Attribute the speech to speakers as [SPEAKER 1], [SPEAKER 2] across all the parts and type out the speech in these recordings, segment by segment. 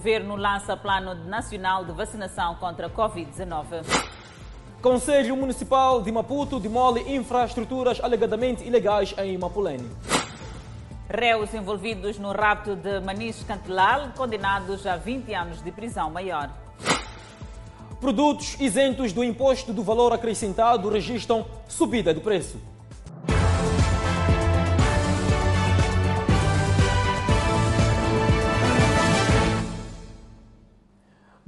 [SPEAKER 1] governo lança plano nacional de vacinação contra a Covid-19.
[SPEAKER 2] Conselho Municipal de Maputo demole infraestruturas alegadamente ilegais em Mapulene.
[SPEAKER 1] Réus envolvidos no rapto de Manis Cantelal, condenados a 20 anos de prisão maior.
[SPEAKER 2] Produtos isentos do imposto do valor acrescentado registram subida de preço.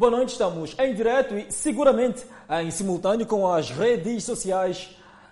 [SPEAKER 2] Boa noite, estamos em direto e seguramente em simultâneo com as redes sociais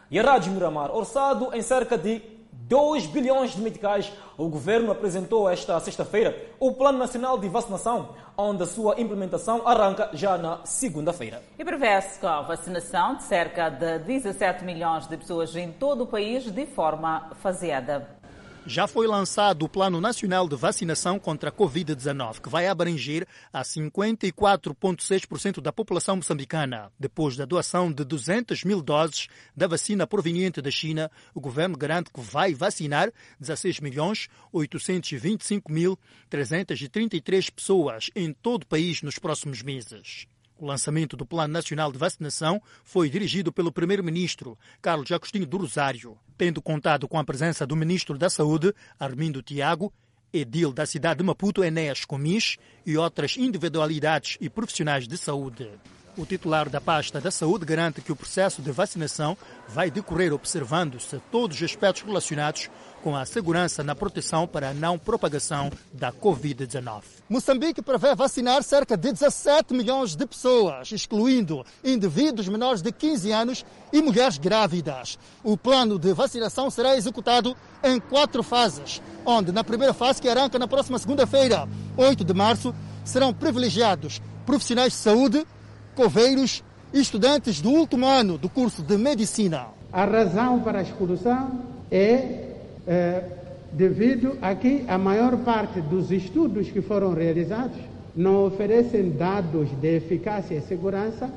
[SPEAKER 2] e a Rádio Miramar. Orçado em cerca de 2 bilhões de meticais, o governo apresentou esta sexta-feira o Plano Nacional de Vacinação, onde a sua implementação arranca já na segunda-feira.
[SPEAKER 1] E prevê-se a vacinação de cerca de 17 milhões de pessoas em todo o país de forma faseada.
[SPEAKER 3] Já foi lançado o Plano Nacional de Vacinação contra a Covid-19, que vai abranger a 54,6% da população moçambicana. Depois da doação de 200 mil doses da vacina proveniente da China, o governo garante que vai vacinar 16 milhões 825 mil 333 pessoas em todo o país nos próximos meses. O lançamento do Plano Nacional de Vacinação foi dirigido pelo Primeiro-Ministro, Carlos Agostinho do Rosário, tendo contado com a presença do Ministro da Saúde, Armindo Tiago, Edil da cidade de Maputo, Enéas Comis, e outras individualidades e profissionais de saúde. O titular da pasta da saúde garante que o processo de vacinação vai decorrer observando-se todos os aspectos relacionados com a segurança na proteção para a não propagação da Covid-19. Moçambique prevê vacinar cerca de 17 milhões de pessoas, excluindo indivíduos menores de 15 anos e mulheres grávidas. O plano de vacinação será executado em quatro fases, onde na primeira fase, que arranca na próxima segunda-feira, 8 de março, serão privilegiados profissionais de saúde, coveiros e estudantes do último ano do curso de medicina.
[SPEAKER 4] A razão para a exclusão é, é devido a que a maior parte dos estudos que foram realizados não oferecem dados de eficácia e segurança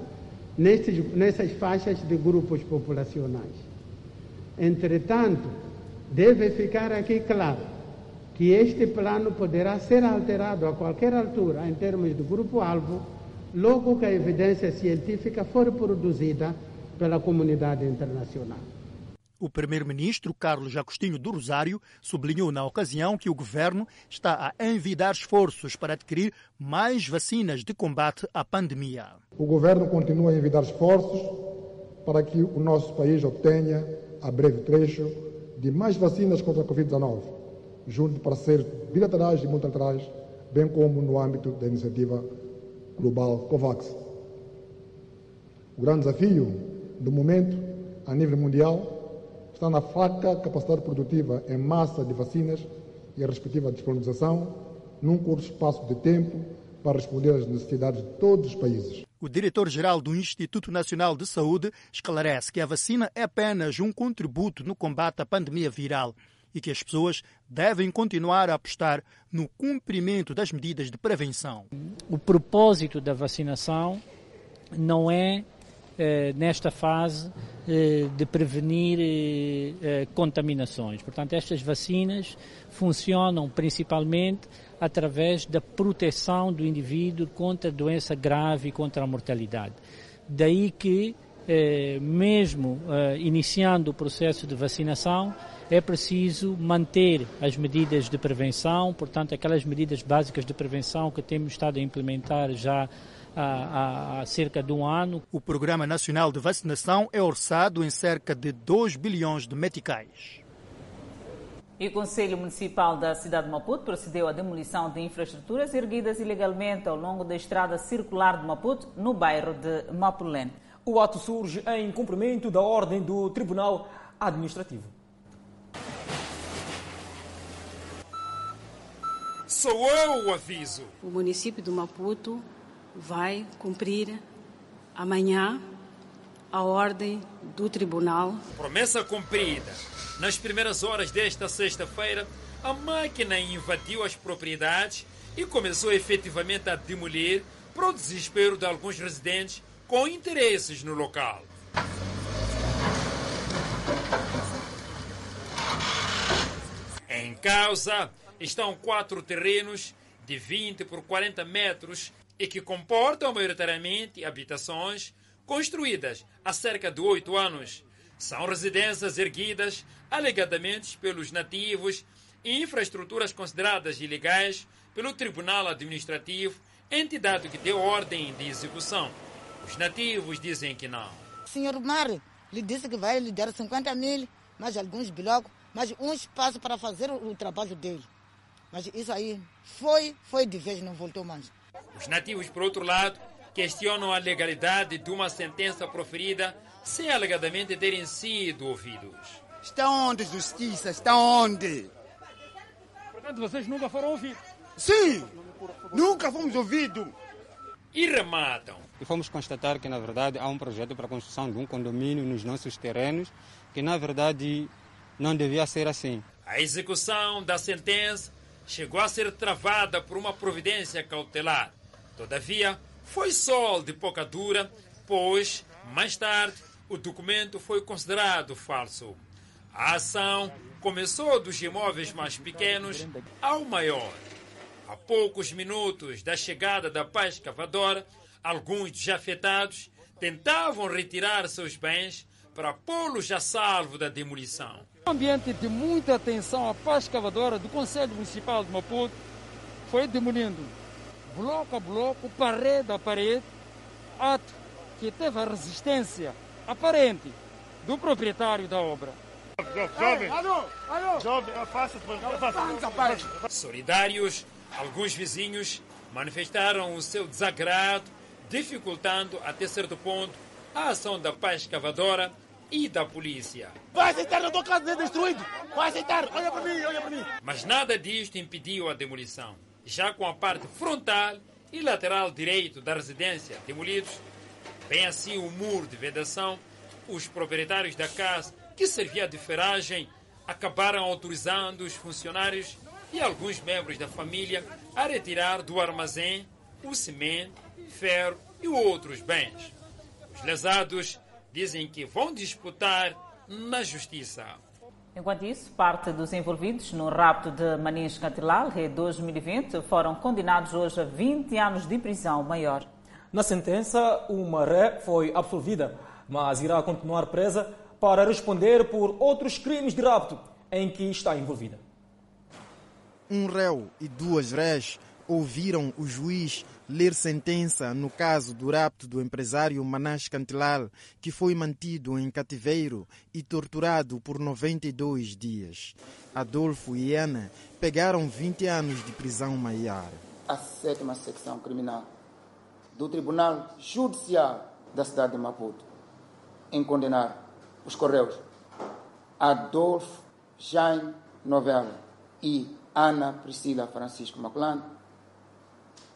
[SPEAKER 4] nesses, nessas faixas de grupos populacionais. Entretanto, deve ficar aqui claro que este plano poderá ser alterado a qualquer altura em termos de grupo-alvo logo que a evidência científica for produzida pela comunidade internacional.
[SPEAKER 3] O primeiro-ministro Carlos Agostinho do Rosário sublinhou na ocasião que o governo está a envidar esforços para adquirir mais vacinas de combate à pandemia.
[SPEAKER 5] O governo continua a envidar esforços para que o nosso país obtenha, a breve trecho, de mais vacinas contra a Covid-19, junto de parceiros bilaterais e multilaterais, bem como no âmbito da iniciativa global COVAX. O grande desafio do momento, a nível mundial, está na fraca capacidade produtiva em massa de vacinas e a respectiva disponibilização num curto espaço de tempo para responder às necessidades de todos os países.
[SPEAKER 3] O diretor-geral do Instituto Nacional de Saúde esclarece que a vacina é apenas um contributo no combate à pandemia viral e que as pessoas devem continuar a apostar no cumprimento das medidas de prevenção.
[SPEAKER 6] O propósito da vacinação não é, nesta fase, eh, de prevenir eh, contaminações. Portanto, estas vacinas funcionam principalmente através da proteção do indivíduo contra doença grave e contra a mortalidade. Daí que, mesmo iniciando o processo de vacinação, é preciso manter as medidas de prevenção, portanto, aquelas medidas básicas de prevenção que temos estado a implementar já há, há, cerca de um ano.
[SPEAKER 3] O Programa Nacional de Vacinação é orçado em cerca de 2 bilhões de meticais.
[SPEAKER 1] E o Conselho Municipal da cidade de Maputo procedeu à demolição de infraestruturas erguidas ilegalmente ao longo da estrada circular de Maputo, no bairro de Mapulene.
[SPEAKER 2] O ato surge em cumprimento da ordem do Tribunal Administrativo.
[SPEAKER 7] Sou eu o aviso.
[SPEAKER 8] O município de Maputo vai cumprir amanhã a ordem do tribunal.
[SPEAKER 7] Promessa cumprida. Nas primeiras horas desta sexta-feira, a máquina invadiu as propriedades e começou efetivamente a demolir para o desespero de alguns residentes com interesses no local. Em causa estão quatro terrenos de 20 por 40 metros e que comportam maioritariamente habitações construídas há cerca de oito anos. São residências erguidas alegadamente pelos nativos e infraestruturas consideradas ilegais pelo Tribunal Administrativo, entidade que deu ordem de execução. Os nativos dizem que não.
[SPEAKER 9] Senhor Mar lhe disse que vai lhe dar 50 mil, mais alguns blocos, mais um espaço para fazer o trabalho dele. Mas isso aí foi, foi de vez, não voltou mais.
[SPEAKER 7] Os nativos, por outro lado, questionam a legalidade de uma sentença proferida sem alegadamente terem sido ouvidos.
[SPEAKER 10] Está onde, justiça? Está onde?
[SPEAKER 11] Portanto, vocês nunca foram ouvidos?
[SPEAKER 10] Sim! Nunca fomos ouvidos!
[SPEAKER 7] E rematam.
[SPEAKER 12] E fomos constatar que, na verdade, há um projeto para a construção de um condomínio nos nossos terrenos, que, na verdade, não devia ser assim.
[SPEAKER 7] A execução da sentença chegou a ser travada por uma providência cautelar. Todavia, foi sol de pouca dura, pois, mais tarde, o documento foi considerado falso. A ação começou dos imóveis mais pequenos ao maior. A poucos minutos da chegada da paz cavadora, alguns dos afetados tentavam retirar seus bens para pô-los a salvo da demolição.
[SPEAKER 11] Um ambiente de muita atenção à paz cavadora do Conselho Municipal de Maputo foi demolindo bloco a bloco, parede a parede, ato que teve a resistência aparente do proprietário da obra.
[SPEAKER 13] Jovem, alô, alô, jovem, faça, faça.
[SPEAKER 7] Solidários, alguns vizinhos manifestaram o seu desagrado, dificultando até certo ponto a ação da paz cavadora e da polícia.
[SPEAKER 13] Vai aceitar tua casa, é destruído! Vai aceitar! Olha para mim, olha para mim!
[SPEAKER 7] Mas nada disto impediu a demolição. Já com a parte frontal e lateral direito da residência demolidos, bem assim o muro de vedação, os proprietários da casa, que servia de ferragem, acabaram autorizando os funcionários e alguns membros da família a retirar do armazém o cimento, ferro e outros bens. Os lesados dizem que vão disputar na justiça.
[SPEAKER 1] Enquanto isso, parte dos envolvidos no rapto de Manis Catilal, em 2020, foram condenados hoje a 20 anos de prisão maior.
[SPEAKER 2] Na sentença, uma ré foi absolvida, mas irá continuar presa para responder por outros crimes de rapto em que está envolvida.
[SPEAKER 14] Um réu e duas rés ouviram o juiz ler sentença no caso do rapto do empresário Manas Cantilal, que foi mantido em cativeiro e torturado por 92 dias. Adolfo e Ana pegaram 20 anos de prisão maior.
[SPEAKER 15] A sétima secção criminal do Tribunal Judicial da cidade de Maputo em condenar os Correios Adolfo Jaime Novella e Ana Priscila Francisco Maculano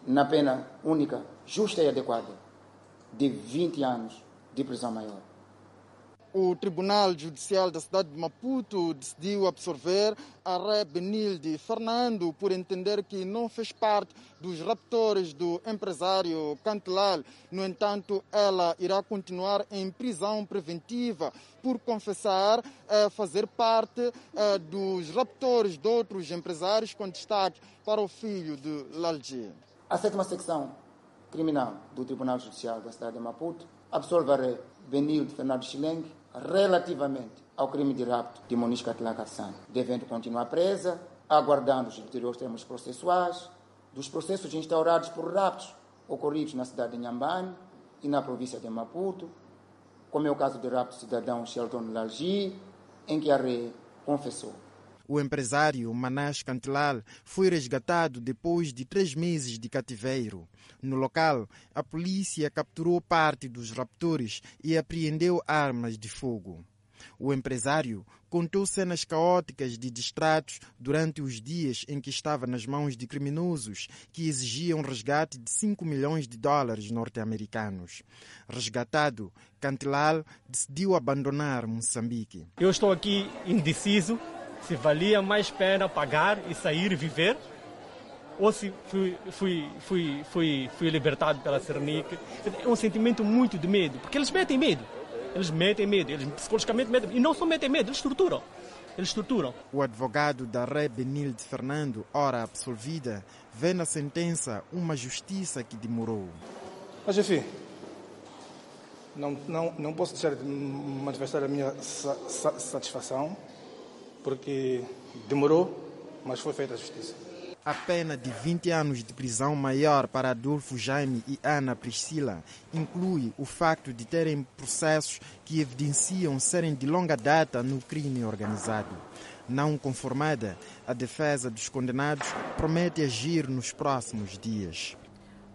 [SPEAKER 15] na pena única, justa e adequada de 20 anos de prisão maior.
[SPEAKER 14] O Tribunal Judicial da cidade de Maputo decidiu absorver a Benilde Fernando por entender que não fez parte dos raptores do empresário Cantelal. No entanto, ela irá continuar em prisão preventiva por confessar eh, fazer parte eh, dos raptores de outros empresários com destaque para o filho de Lalji.
[SPEAKER 15] A sétima secção criminal do Tribunal Judicial da cidade de Maputo absolverá Benilde Fernando Chileng relativamente ao crime de rapto de Moniz Catlan devendo continuar presa, aguardando os ulteriores termos processuais dos processos instaurados por raptos ocorridos na cidade de Nhambane e na província de Maputo, como é o caso do rapto do cidadão Shelton Lalgi, em que a RE confessou.
[SPEAKER 14] O empresário Manas Cantilal foi resgatado depois de três meses de cativeiro. No local, a polícia capturou parte dos raptores e apreendeu armas de fogo. O empresário contou cenas caóticas de distratos durante os dias em que estava nas mãos de criminosos que exigiam resgate de 5 milhões de dólares norte-americanos. Resgatado, Cantilal decidiu abandonar Moçambique.
[SPEAKER 16] Eu estou aqui indeciso se valia mais pena pagar e sair e viver, ou se fui, fui, fui, fui, fui libertado pela Cernic. É um sentimento muito de medo, porque eles metem medo. Eles metem medo, eles psicologicamente metem, e não só metem medo, eles torturam. eles torturam.
[SPEAKER 14] O advogado da Ré Benilde Fernando, ora absolvida, vê na sentença uma justiça que demorou.
[SPEAKER 17] Mas enfim, não, não, não posso deixar de manifestar a minha sa sa satisfação, porque demorou, mas foi feita a justiça.
[SPEAKER 14] A pena de 20 anos de prisão maior para Adolfo Jaime e Ana Priscila inclui o facto de terem processos que evidenciam serem de longa data no crime organizado. Não conformada, a defesa dos condenados promete agir nos próximos dias.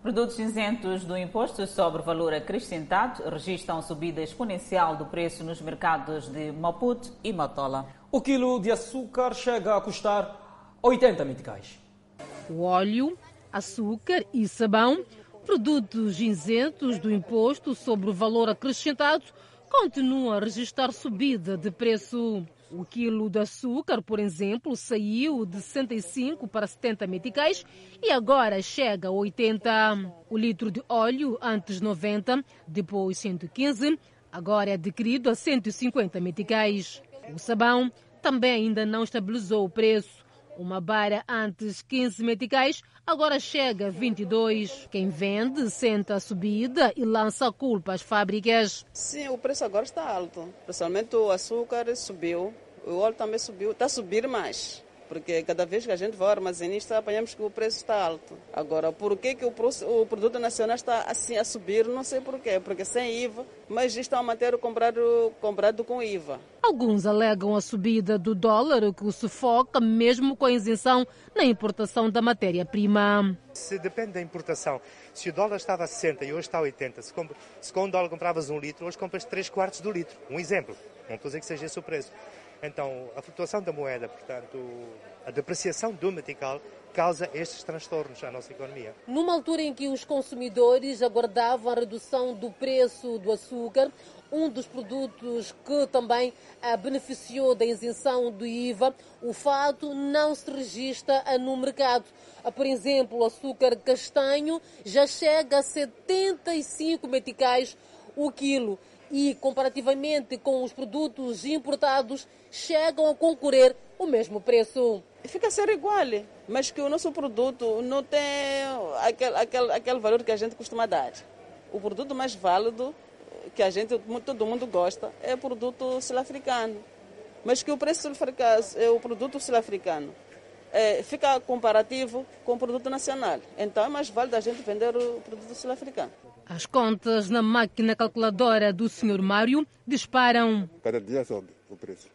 [SPEAKER 1] Produtos isentos do imposto sobre valor acrescentado registram subida exponencial do preço nos mercados de Maputo e Matola.
[SPEAKER 2] O quilo de açúcar chega a custar 80 meticais.
[SPEAKER 18] O óleo, açúcar e sabão, produtos isentos do imposto sobre o valor acrescentado, continuam a registrar subida de preço. O quilo de açúcar, por exemplo, saiu de 65 para 70 meticais e agora chega a 80. O litro de óleo, antes 90, depois 115, agora é adquirido a 150 meticais. O sabão também ainda não estabilizou o preço. Uma barra antes 15 meticais, agora chega a 22. Quem vende senta a subida e lança a culpa às fábricas.
[SPEAKER 19] Sim, o preço agora está alto. Principalmente o açúcar subiu, o óleo também subiu, está a subir mais. Porque cada vez que a gente vai ao armazenista, apanhamos que o preço está alto. Agora, por que, que o, o produto nacional está assim a subir? Não sei por quê. Porque sem IVA, mas estão a manter o comprado, comprado com IVA.
[SPEAKER 18] Alguns alegam a subida do dólar, o que sufoca mesmo com a isenção na importação da matéria-prima.
[SPEAKER 20] Se depende da importação. Se o dólar estava a 60 e hoje está a 80, se, se com um dólar compravas um litro, hoje compras 3 quartos do litro. Um exemplo. Não estou a dizer que seja esse o preço. Então, a flutuação da moeda, portanto, a depreciação do metical causa estes transtornos à nossa economia.
[SPEAKER 18] Numa altura em que os consumidores aguardavam a redução do preço do açúcar, um dos produtos que também ah, beneficiou da isenção do IVA, o fato não se registra no mercado. Ah, por exemplo, o açúcar castanho já chega a 75 meticais o quilo e, comparativamente com os produtos importados, chegam a concorrer o mesmo preço.
[SPEAKER 19] Fica a ser igual, mas que o nosso produto não tem aquele, aquele, aquele valor que a gente costuma dar. O produto mais válido, que a gente, todo mundo gosta, é o produto sul-africano. Mas que o preço sul-africano, é o produto sul-africano, é, fica comparativo com o produto nacional. Então é mais válido a gente vender o produto sul-africano.
[SPEAKER 18] As contas na máquina calculadora do Sr. Mário disparam.
[SPEAKER 21] Cada dia sobe o preço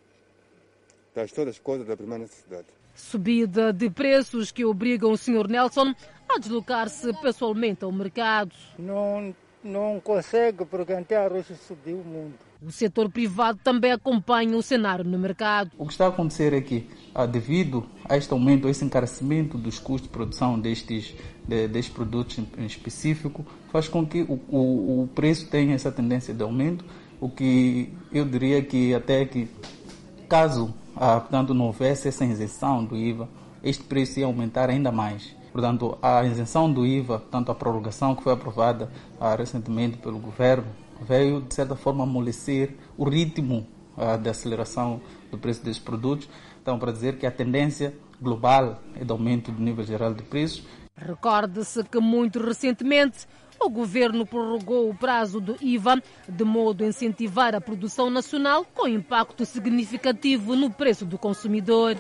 [SPEAKER 21] das todas as coisas da primeira necessidade.
[SPEAKER 18] Subida de preços que obrigam o Sr. Nelson a deslocar-se pessoalmente ao mercado.
[SPEAKER 22] Não, não consegue porque até arroz subiu muito.
[SPEAKER 18] O setor privado também acompanha o cenário no mercado.
[SPEAKER 23] O que está a acontecer é que, devido a este aumento, a esse encarecimento dos custos de produção destes, de, destes produtos em específico, faz com que o, o, o preço tenha essa tendência de aumento, o que eu diria que até que, caso ah, portanto, não houvesse essa isenção do IVA, este preço ia aumentar ainda mais. Portanto, a isenção do IVA, tanto a prorrogação que foi aprovada ah, recentemente pelo governo, veio, de certa forma, amolecer o ritmo uh, de aceleração do preço desses produtos. Então, para dizer que a tendência global é de aumento do nível geral de preços.
[SPEAKER 18] Recorde-se que, muito recentemente, o governo prorrogou o prazo do IVA de modo a incentivar a produção nacional com impacto significativo no preço do consumidor.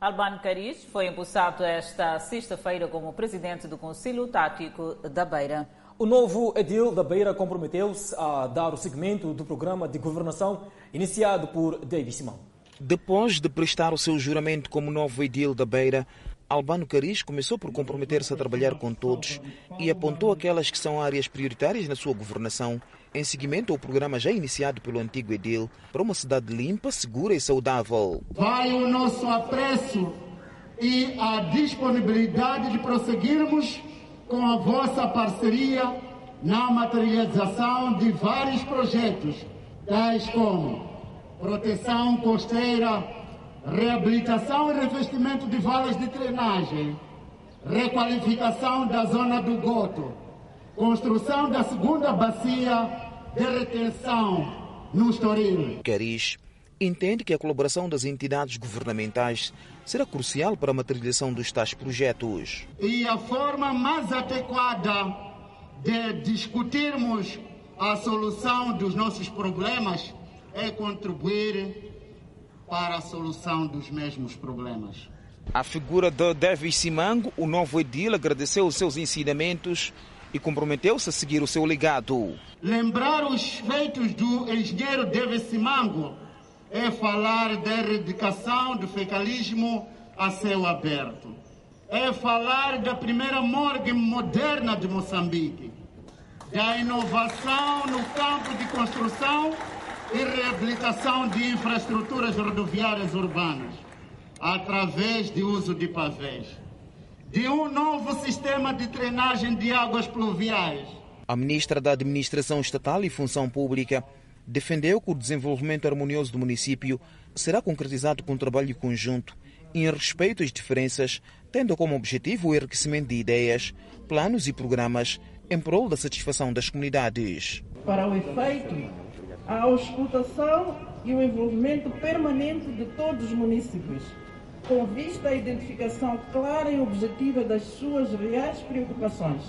[SPEAKER 1] Albano Caris foi empossado esta sexta-feira como presidente do Conselho Tático da Beira.
[SPEAKER 2] O novo edil da Beira comprometeu-se a dar o segmento do programa de governação iniciado por David Simão.
[SPEAKER 24] Depois de prestar o seu juramento como novo edil da Beira, Albano Caris começou por comprometer-se a trabalhar com todos e apontou aquelas que são áreas prioritárias na sua governação, em seguimento ao programa já iniciado pelo antigo edil para uma cidade limpa, segura e saudável.
[SPEAKER 25] Vai o nosso apreço e a disponibilidade de prosseguirmos com a vossa parceria na materialização de vários projetos, tais como proteção costeira, reabilitação e revestimento de valas de drenagem, requalificação da zona do Goto, construção da segunda bacia de retenção no Estoril.
[SPEAKER 24] Caris entende que a colaboração das entidades governamentais será crucial para a materialização dos tais projetos.
[SPEAKER 25] E a forma mais adequada de discutirmos a solução dos nossos problemas é contribuir para a solução dos mesmos problemas.
[SPEAKER 24] A figura de Davis Simango, o novo edil, agradeceu os seus ensinamentos e comprometeu-se a seguir o seu legado.
[SPEAKER 25] Lembrar os feitos do engenheiro Davis Simango é falar da erradicação do fecalismo a céu aberto. É falar da primeira morgue moderna de Moçambique, da inovação no campo de construção e reabilitação de infraestruturas rodoviárias urbanas, através de uso de pavés, de um novo sistema de drenagem de águas pluviais.
[SPEAKER 24] A ministra da Administração Estatal e Função Pública defendeu que o desenvolvimento harmonioso do município será concretizado com um trabalho conjunto em respeito às diferenças, tendo como objetivo o enriquecimento de ideias, planos e programas em prol da satisfação das comunidades.
[SPEAKER 26] Para o efeito, a auscultação e o envolvimento permanente de todos os municípios, com vista à identificação clara e objetiva das suas reais preocupações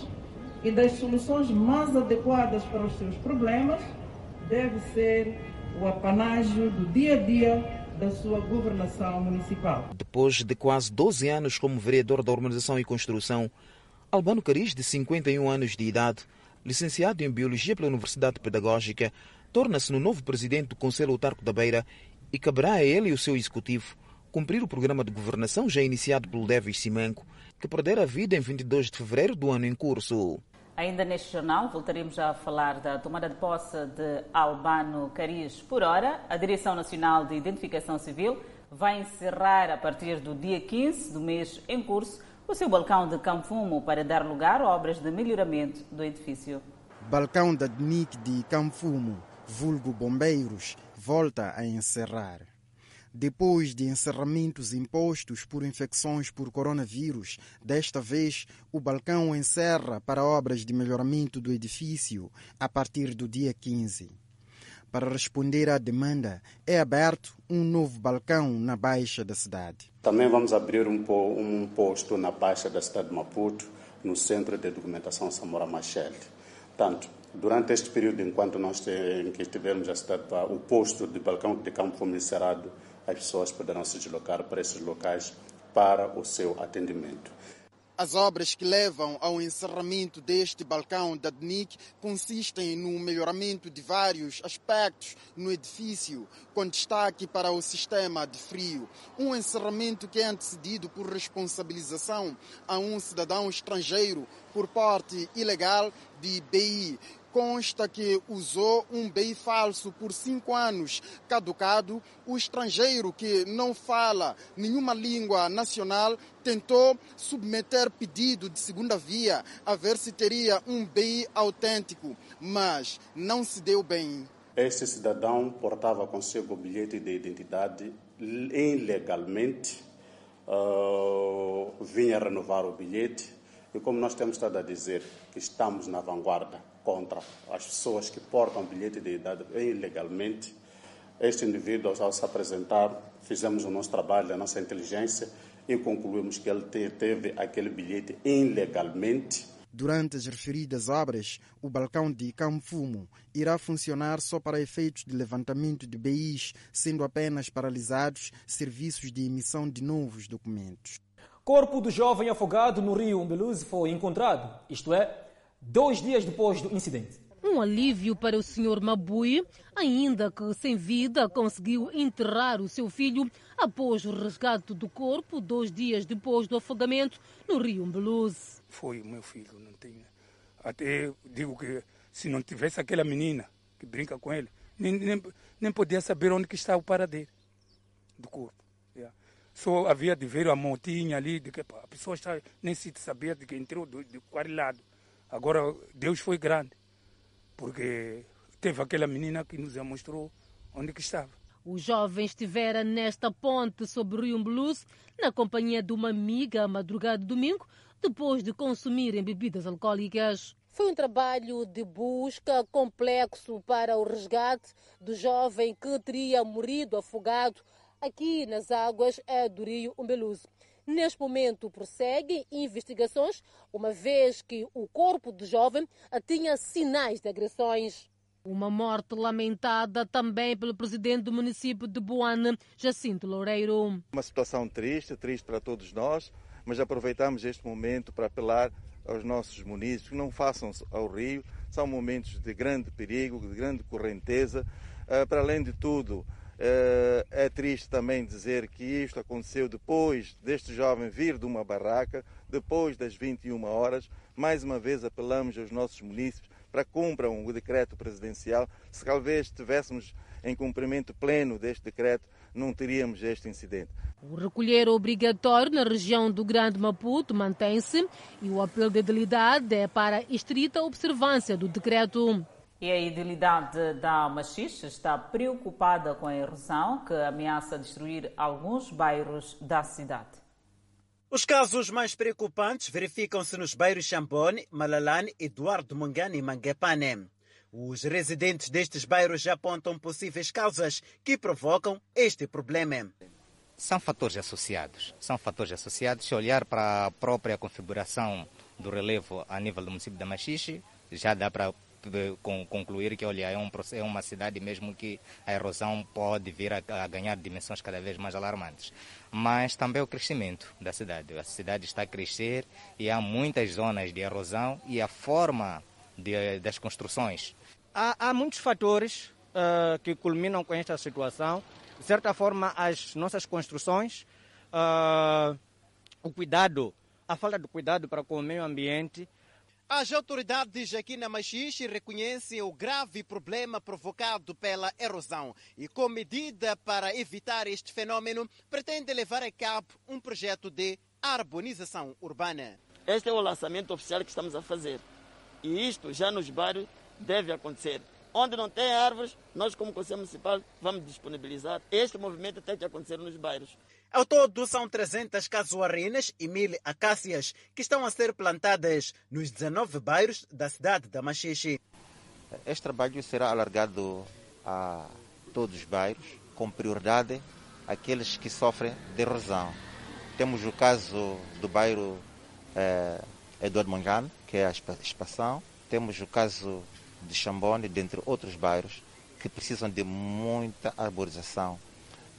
[SPEAKER 26] e das soluções mais adequadas para os seus problemas, deve ser o apanágio do dia a dia da sua governação municipal.
[SPEAKER 24] Depois de quase 12 anos como vereador da Urbanização e Construção, Albano Cariz, de 51 anos de idade, licenciado em Biologia pela Universidade Pedagógica, torna-se no novo presidente do Conselho Autarco da Beira e caberá a ele e o seu executivo cumprir o programa de governação já iniciado pelo Davis Simanco, que perdera a vida em 22 de fevereiro do ano em curso.
[SPEAKER 1] Ainda neste jornal, voltaremos a falar da tomada de posse de Albano Cariz. Por hora, a Direção Nacional de Identificação Civil vai encerrar, a partir do dia 15 do mês em curso, o seu balcão de Camfumo para dar lugar a obras de melhoramento do edifício.
[SPEAKER 14] Balcão da DNIC de Camfumo, vulgo Bombeiros, volta a encerrar. Depois de encerramentos impostos por infecções por coronavírus, desta vez o balcão encerra para obras de melhoramento do edifício a partir do dia 15. Para responder à demanda, é aberto um novo balcão na Baixa da cidade.
[SPEAKER 27] Também vamos abrir um, posto na Baixa da cidade de Maputo, no Centro de Documentação Samora Machel. Portanto, durante este período, enquanto nós em que estivermos a cidade, o posto de balcão de campo foi encerrado, as pessoas poderão se deslocar para esses locais para o seu atendimento.
[SPEAKER 14] As obras que levam ao encerramento deste balcão da DNIC consistem no melhoramento de vários aspectos no edifício, com destaque para o sistema de frio. Um encerramento que é antecedido por responsabilização a um cidadão estrangeiro por porte ilegal de BI, consta que usou um BI falso por cinco anos, caducado. O estrangeiro que não fala nenhuma língua nacional tentou submeter pedido de segunda via a ver se teria um BI autêntico, mas não se deu bem.
[SPEAKER 27] Este cidadão portava consigo o bilhete de identidade ilegalmente, uh, vinha renovar o bilhete e como nós temos estado a dizer que estamos na vanguarda contra as pessoas que portam bilhete de idade ilegalmente. Este indivíduo, ao se apresentar, fizemos o nosso trabalho, a nossa inteligência e concluímos que ele teve aquele bilhete ilegalmente.
[SPEAKER 14] Durante as referidas obras, o balcão de Camfumo irá funcionar só para efeitos de levantamento de BIs, sendo apenas paralisados serviços de emissão de novos documentos.
[SPEAKER 2] Corpo do jovem afogado no rio Umbeluze foi encontrado, isto é, dois dias depois do incidente.
[SPEAKER 18] Um alívio para o Sr. Mabui, ainda que sem vida, conseguiu enterrar o seu filho após o resgate do corpo dois dias depois do afogamento no rio Umbeluze.
[SPEAKER 28] Foi o meu filho, não tinha. Até digo que se não tivesse aquela menina que brinca com ele, nem, nem, nem podia saber onde que está o paradeiro do corpo. Yeah. Só havia de ver a montinha ali, de que a pessoa está, nem se sabia de que entrou de, de qual lado. Agora, Deus foi grande, porque teve aquela menina que nos mostrou onde que estava.
[SPEAKER 18] O jovem estivera nesta ponte sobre o Rio Blues, na companhia de uma amiga, à madrugada de domingo, depois de consumirem bebidas alcoólicas. Foi um trabalho de busca complexo para o resgate do jovem que teria morrido afogado aqui nas águas do rio Umbeluso. Neste momento prosseguem investigações, uma vez que o corpo do jovem tinha sinais de agressões. Uma morte lamentada também pelo presidente do município de Boane, Jacinto Loureiro.
[SPEAKER 29] Uma situação triste, triste para todos nós, mas aproveitamos este momento para apelar aos nossos munícipes que não façam ao rio. São momentos de grande perigo, de grande correnteza. Para além de tudo, é triste também dizer que isto aconteceu depois deste jovem vir de uma barraca, depois das 21 horas. Mais uma vez apelamos aos nossos munícipes para que cumpram o decreto presidencial. Se talvez estivéssemos em cumprimento pleno deste decreto, não teríamos este incidente.
[SPEAKER 18] O recolher obrigatório na região do Grande Maputo mantém-se e o apelo de idilidade é para estrita observância do decreto. E a idilidade da Machixe está preocupada com a erosão que ameaça destruir alguns bairros da cidade.
[SPEAKER 30] Os casos mais preocupantes verificam-se nos bairros Chambone, Malalane, Eduardo Mungane e Manguepane. Os residentes destes bairros já apontam possíveis causas que provocam este problema.
[SPEAKER 31] São fatores associados. São fatores associados. Se olhar para a própria configuração do relevo a nível do município da Machixe, já dá para concluir que olha, é, um, é uma cidade mesmo que a erosão pode vir a, a, ganhar dimensões cada vez mais alarmantes. Mas também o crescimento da cidade. A cidade está a crescer e há muitas zonas de erosão e a forma de, das construções.
[SPEAKER 32] Há, há muitos fatores uh, que culminam com esta situação. De certa forma, as nossas construções, uh, o cuidado, a falta de cuidado para com o meio ambiente,
[SPEAKER 30] as autoridades aqui na Machixe reconhecem o grave problema provocado pela erosão e, com medida para evitar este fenômeno, pretende levar a cabo um projeto de arbonização urbana.
[SPEAKER 33] Este é o lançamento oficial que estamos a fazer. E isto já nos bairros deve acontecer. Onde não tem árvores, nós como Conselho Municipal vamos disponibilizar. Este movimento tem que acontecer nos bairros.
[SPEAKER 30] Ao todo, são 300 casuarinas e mil acácias que estão a ser plantadas nos 19 bairros da cidade da Machixe.
[SPEAKER 31] Este trabalho será alargado a todos os bairros, com prioridade aqueles que sofrem de erosão. Temos o caso do bairro eh, Eduardo Mangano, que é a expansão. Temos o caso de Chambone, dentre outros bairros, que precisam de muita arborização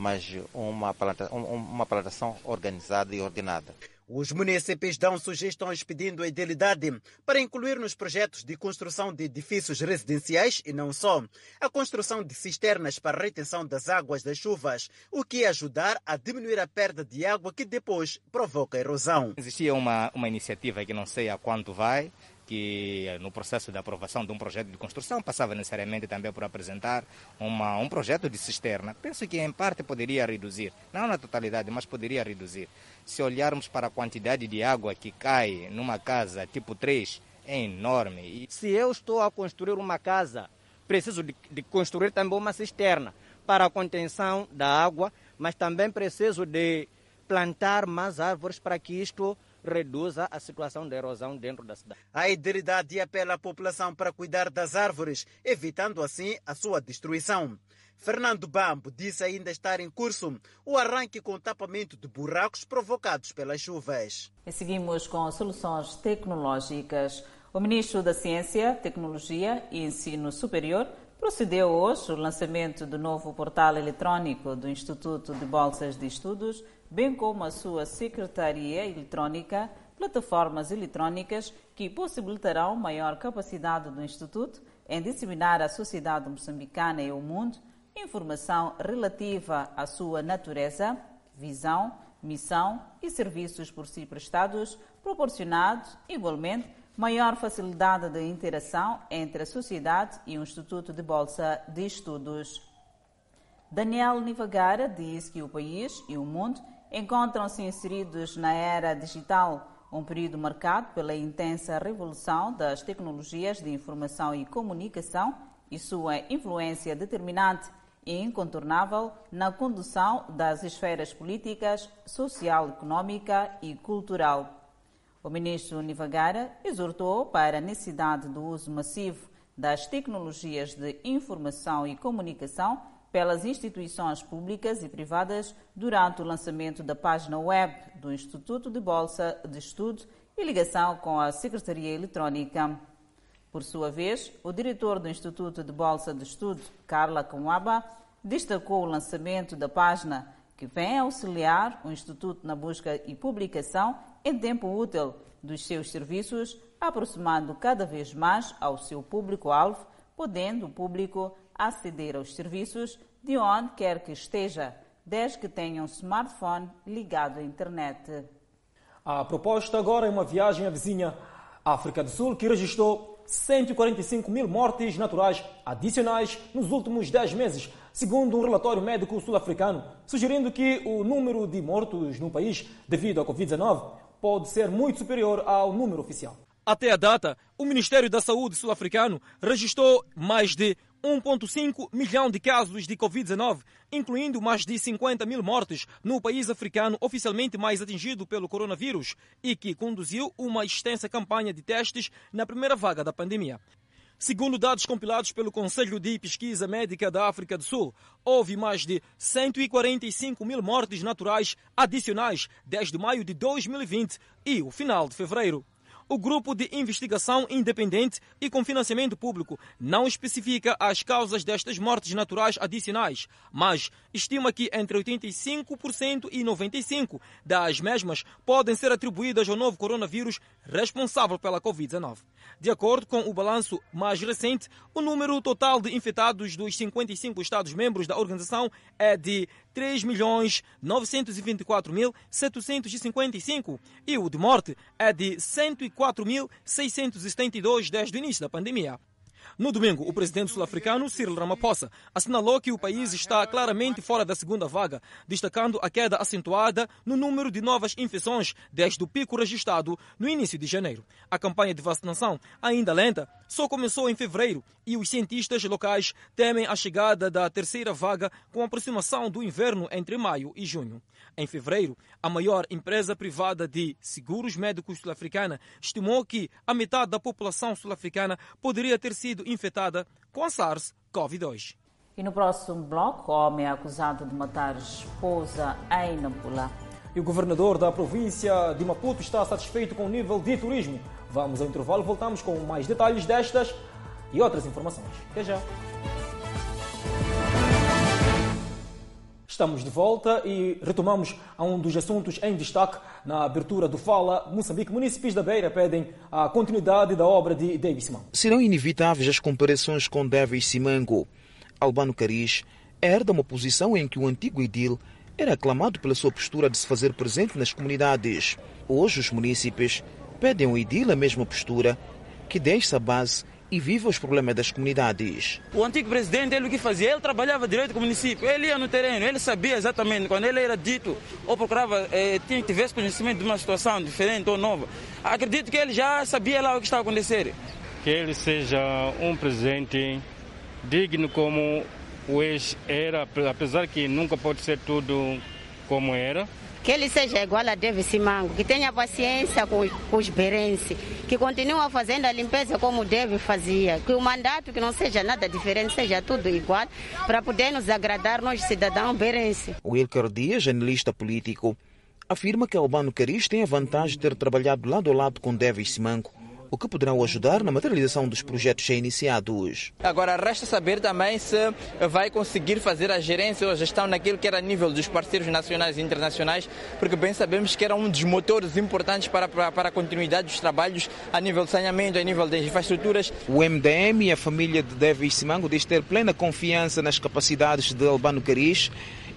[SPEAKER 31] mas uma, planta, uma plantação organizada e ordenada.
[SPEAKER 30] Os municípios dão sugestões pedindo a idealidade para incluir nos projetos de construção de edifícios residenciais e não só, a construção de cisternas para retenção das águas das chuvas, o que ajudar a diminuir a perda de água que depois provoca erosão.
[SPEAKER 31] Existia uma, uma iniciativa que não sei a quanto vai, que no processo de aprovação de um projeto de construção passava necessariamente também por apresentar uma, um projeto de cisterna. Penso que em parte poderia reduzir, não na totalidade, mas poderia reduzir. Se olharmos para a quantidade de água que cai numa casa tipo 3, é enorme.
[SPEAKER 32] Se eu estou a construir uma casa, preciso de, de construir também uma cisterna para a contenção da água, mas também preciso de plantar mais árvores para que isto reduza a situação de erosão dentro da cidade.
[SPEAKER 30] A idilidade apela à população para cuidar das árvores, evitando assim a sua destruição. Fernando Bambo disse ainda estar em curso o arranque com o tapamento de buracos provocados pelas chuvas.
[SPEAKER 1] E seguimos com soluções tecnológicas. O ministro da Ciência, Tecnologia e Ensino Superior procedeu hoje o lançamento do novo portal eletrônico do Instituto de Bolsas de Estudos, bem como a sua secretaria eletrônica, plataformas eletrônicas que possibilitarão maior capacidade do Instituto em disseminar à sociedade moçambicana e ao mundo informação relativa à sua natureza, visão, missão e serviços por si prestados, proporcionando, igualmente, maior facilidade de interação entre a sociedade e o Instituto de Bolsa de Estudos. Daniel Nivagara diz que o país e o mundo encontram-se inseridos na era digital, um período marcado pela intensa revolução das tecnologias de informação e comunicação e sua influência determinante e incontornável na condução das esferas políticas, social, econômica e cultural. O ministro Nivagara exortou para a necessidade do uso massivo das tecnologias de informação e comunicação pelas instituições públicas e privadas durante o lançamento da página web do Instituto de Bolsa de Estudo e ligação com a Secretaria Eletrónica. Por sua vez, o diretor do Instituto de Bolsa de Estudo, Carla Conwaba, destacou o lançamento da página que vem auxiliar o Instituto na busca e publicação em tempo útil dos seus serviços, aproximando cada vez mais ao seu público-alvo, podendo o público aceder aos serviços de onde quer que esteja, desde que tenha um smartphone ligado à internet.
[SPEAKER 2] A proposta agora é uma viagem à vizinha África do Sul, que registrou 145 mil mortes naturais adicionais nos últimos 10 meses, segundo um relatório médico sul-africano, sugerindo que o número de mortos no país devido à Covid-19 pode ser muito superior ao número oficial. Até a data, o Ministério da Saúde sul-africano registrou mais de 1,5 milhão de casos de Covid-19, incluindo mais de 50 mil mortes no país africano oficialmente mais atingido pelo coronavírus e que conduziu uma extensa campanha de testes na primeira vaga da pandemia. Segundo dados compilados pelo Conselho de Pesquisa Médica da África do Sul, houve mais de 145 mil mortes naturais adicionais desde maio de 2020 e o final de fevereiro. O grupo de investigação independente e com financiamento público não especifica as causas destas mortes naturais adicionais, mas estima que entre 85% e 95% das mesmas podem ser atribuídas ao novo coronavírus responsável pela Covid-19. De acordo com o balanço mais recente, o número total de infectados dos 55 Estados-membros da organização é de 3.924.755 e o de morte é de 104.672 desde o início da pandemia. No domingo, o presidente sul-africano Cyril Ramaphosa assinalou que o país está claramente fora da segunda vaga, destacando a queda acentuada no número de novas infecções desde o pico registrado no início de janeiro. A campanha de vacinação, ainda lenta, só começou em fevereiro e os cientistas locais temem a chegada da terceira vaga com a aproximação do inverno entre maio e junho. Em fevereiro, a maior empresa privada de seguros médicos sul-africana estimou que a metade da população sul-africana poderia ter sido infectada com a SARS-CoV-2.
[SPEAKER 1] E no próximo bloco, homem é acusado de matar esposa em Nampula.
[SPEAKER 2] E o governador da província de Maputo está satisfeito com o nível de turismo. Vamos ao intervalo, voltamos com mais detalhes destas e outras informações. Até já! Estamos de volta e retomamos a um dos assuntos em destaque na abertura do Fala Moçambique. Municípios da Beira pedem a continuidade da obra de Davis Simango.
[SPEAKER 24] Serão inevitáveis as comparações com Davis Simango. Albano Cariz herda uma posição em que o antigo edil era aclamado pela sua postura de se fazer presente nas comunidades. Hoje os munícipes pedem ao edil a mesma postura que deixa a base e vive os problemas das comunidades.
[SPEAKER 34] O antigo presidente, ele o que fazia? Ele trabalhava direito com o município, ele ia no terreno, ele sabia exatamente, quando ele era dito ou procurava, eh, tinha, tivesse conhecimento de uma situação diferente ou nova, acredito que ele já sabia lá o que estava a acontecer.
[SPEAKER 35] Que ele seja um presidente digno como o ex era, apesar que nunca pode ser tudo como era,
[SPEAKER 36] que ele seja igual a David Simango, que tenha paciência com, com os berenses, que continue fazendo a limpeza como deve fazia, que o mandato que não seja nada diferente, seja tudo igual, para poder nos agradar nós cidadãos berenses.
[SPEAKER 24] Wilker Dias, analista político, afirma que Albano Cariz tem a vantagem de ter trabalhado lado a lado com David Simango, o que poderá o ajudar na materialização dos projetos já iniciados.
[SPEAKER 37] Agora, resta saber também se vai conseguir fazer a gerência ou a gestão naquilo que era a nível dos parceiros nacionais e internacionais, porque bem sabemos que era um dos motores importantes para, para, para a continuidade dos trabalhos a nível de saneamento, a nível das infraestruturas.
[SPEAKER 24] O MDM e a família de Davis Simango diz ter plena confiança nas capacidades de Albano Cariz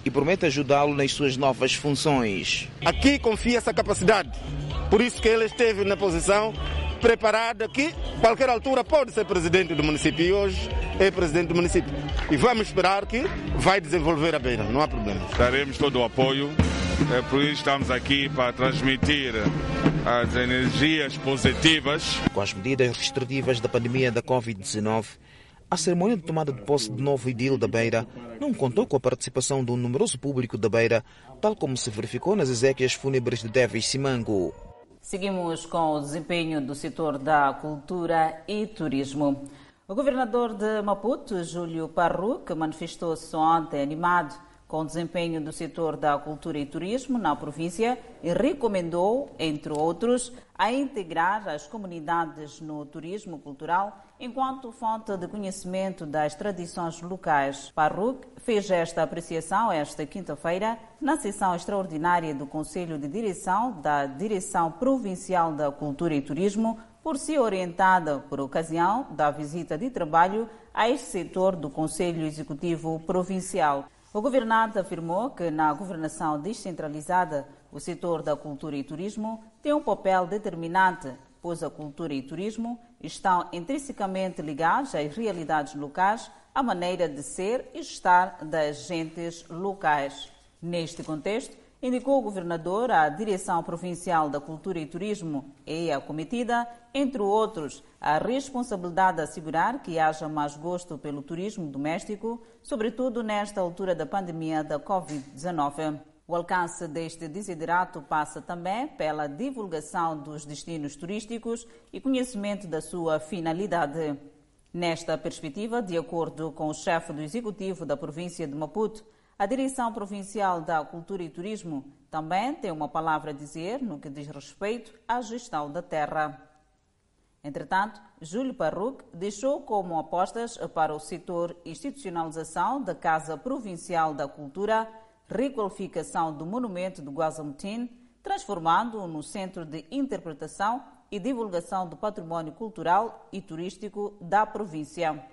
[SPEAKER 24] e promete ajudá-lo nas suas novas funções.
[SPEAKER 38] Aqui confia essa capacidade, por isso que ele esteve na posição preparada que qualquer altura pode ser presidente do município e hoje é presidente do município. E vamos esperar que vai desenvolver a beira, não há problema.
[SPEAKER 39] Daremos todo o apoio, é por isso estamos aqui para transmitir as energias positivas.
[SPEAKER 24] Com as medidas restritivas da pandemia da Covid-19, a cerimônia de tomada de posse de novo edil da Beira não contou com a participação de um numeroso público da Beira, tal como se verificou nas exéquias fúnebres de Devis Simango.
[SPEAKER 1] Seguimos com o desempenho do setor da cultura e turismo. O governador de Maputo, Júlio Parruc, manifestou-se ontem animado com o desempenho do setor da cultura e turismo na província e recomendou, entre outros, a integrar as comunidades no turismo cultural enquanto fonte de conhecimento das tradições locais. Parruc fez esta apreciação esta quinta-feira na sessão extraordinária do Conselho de Direção da Direção Provincial da Cultura e Turismo, por ser orientada por ocasião da visita de trabalho a este setor do Conselho Executivo Provincial. O governante afirmou que na governação descentralizada o setor da cultura e turismo tem um papel determinante, pois a cultura e turismo estão intrinsecamente ligados às realidades locais, à maneira de ser e estar das gentes locais. Neste contexto, indicou o governador a Direção Provincial da Cultura e Turismo e a comitida, entre outros, a responsabilidade de assegurar que haja mais gosto pelo turismo doméstico, sobretudo nesta altura da pandemia da Covid-19. O alcance deste desiderato passa também pela divulgação dos destinos turísticos e conhecimento da sua finalidade. Nesta perspectiva, de acordo com o chefe do executivo da província de Maputo, a Direção Provincial da Cultura e Turismo também tem uma palavra a dizer no que diz respeito à gestão da terra. Entretanto, Júlio Parruc deixou como apostas para o setor institucionalização da Casa Provincial da Cultura, requalificação do monumento do Guazamutim, transformando-o no centro de interpretação e divulgação do património cultural e turístico da província.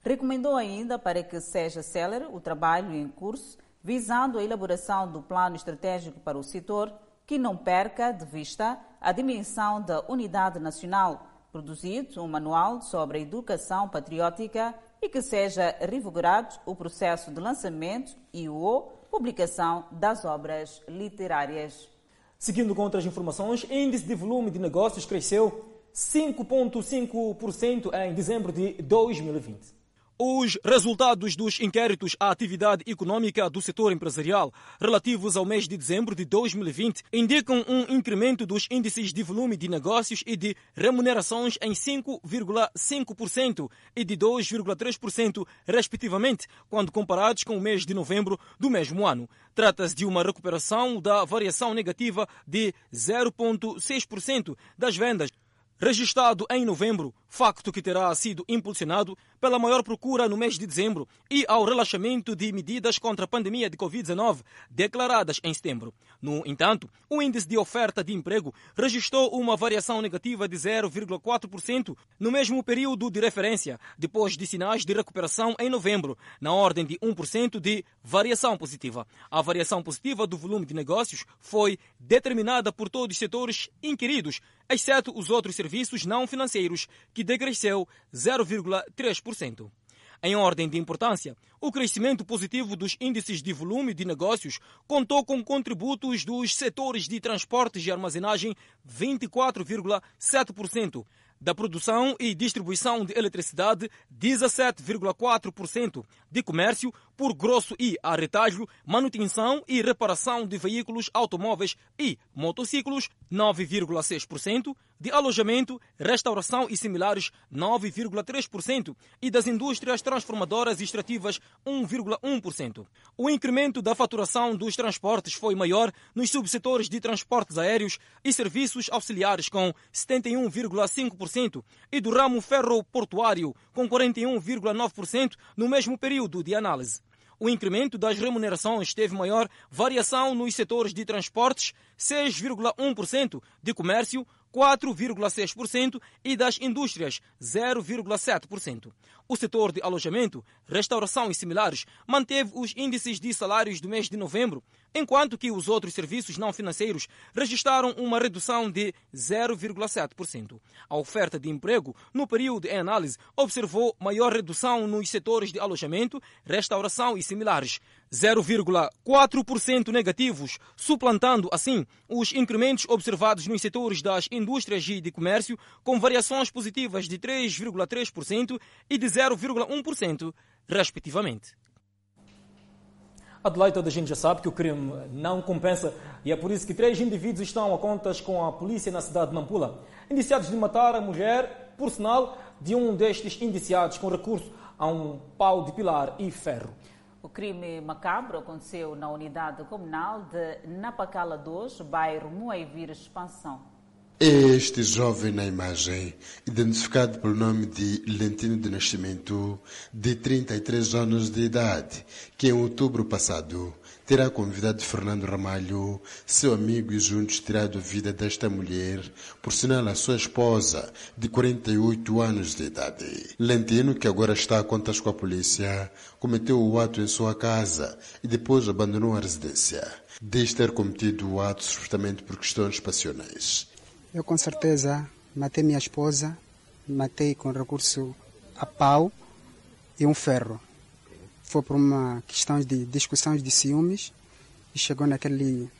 [SPEAKER 1] Recomendou ainda para que seja célere o trabalho em curso visando a elaboração do plano estratégico para o setor, que não perca de vista a dimensão da unidade nacional, produzido um manual sobre a educação patriótica e que seja revigorado o processo de lançamento e ou publicação das obras literárias.
[SPEAKER 2] Seguindo com outras informações, índice de volume de negócios cresceu 5,5% em dezembro de 2020. Os resultados dos inquéritos à atividade econômica do setor empresarial relativos ao mês de dezembro de 2020 indicam um incremento dos índices de volume de negócios e de remunerações em 5,5% e de 2,3%, respectivamente, quando comparados com o mês de novembro do mesmo ano. Trata-se de uma recuperação da variação negativa de 0,6% das vendas registrado em novembro, facto que terá sido impulsionado pela maior procura no mês de dezembro e ao relaxamento de medidas contra a pandemia de Covid-19 declaradas em setembro. No entanto, o índice de oferta de emprego registrou uma variação negativa de 0,4% no mesmo período de referência, depois de sinais de recuperação em novembro, na ordem de 1% de variação positiva. A variação positiva do volume de negócios foi determinada por todos os setores inquiridos, exceto os outros serviços não financeiros, que decresceu 0,3%. Em ordem de importância, o crescimento positivo dos índices de volume de negócios contou com contributos dos setores de transportes e armazenagem 24,7%, da produção e distribuição de eletricidade 17,4%, de comércio por grosso e a retalho, manutenção e reparação de veículos automóveis e motociclos 9,6%, de alojamento, restauração e similares 9,3% e das indústrias transformadoras e extrativas 1,1%. O incremento da faturação dos transportes foi maior nos subsetores de transportes aéreos e serviços auxiliares com 71,5% e do ramo ferroportuário com 41,9% no mesmo período de análise. O incremento das remunerações teve maior variação nos setores de transportes, 6,1%, de comércio, 4,6% e das indústrias 0,7%. O setor de alojamento, restauração e similares manteve os índices de salários do mês de novembro, enquanto que os outros serviços não financeiros registraram uma redução de 0,7%. A oferta de emprego no período em análise observou maior redução nos setores de alojamento, restauração e similares, 0,4% negativos, suplantando assim os incrementos observados nos setores das indústrias e de comércio, com variações positivas de 3,3% e de 0,1%, respectivamente. Adelaide, toda a gente já sabe que o crime não compensa e é por isso que três indivíduos estão a contas com a polícia na cidade de Nampula, indiciados de matar a mulher, por sinal de um destes indiciados com recurso a um pau de pilar e ferro.
[SPEAKER 1] O crime macabro aconteceu na unidade comunal de Napacala 2, bairro Moaivir Expansão.
[SPEAKER 40] Este jovem na imagem, identificado pelo nome de Lentino de Nascimento, de 33 anos de idade, que em outubro passado terá convidado Fernando Ramalho, seu amigo, e juntos tirado a vida desta mulher, por sinal a sua esposa, de 48 anos de idade. Lentino, que agora está a contas com a polícia, cometeu o ato em sua casa e depois abandonou a residência. Diz ter cometido o ato supostamente por questões passionais.
[SPEAKER 41] Eu com certeza matei minha esposa, matei com recurso a pau e um ferro. Foi por uma questão de discussões de ciúmes e chegou naquele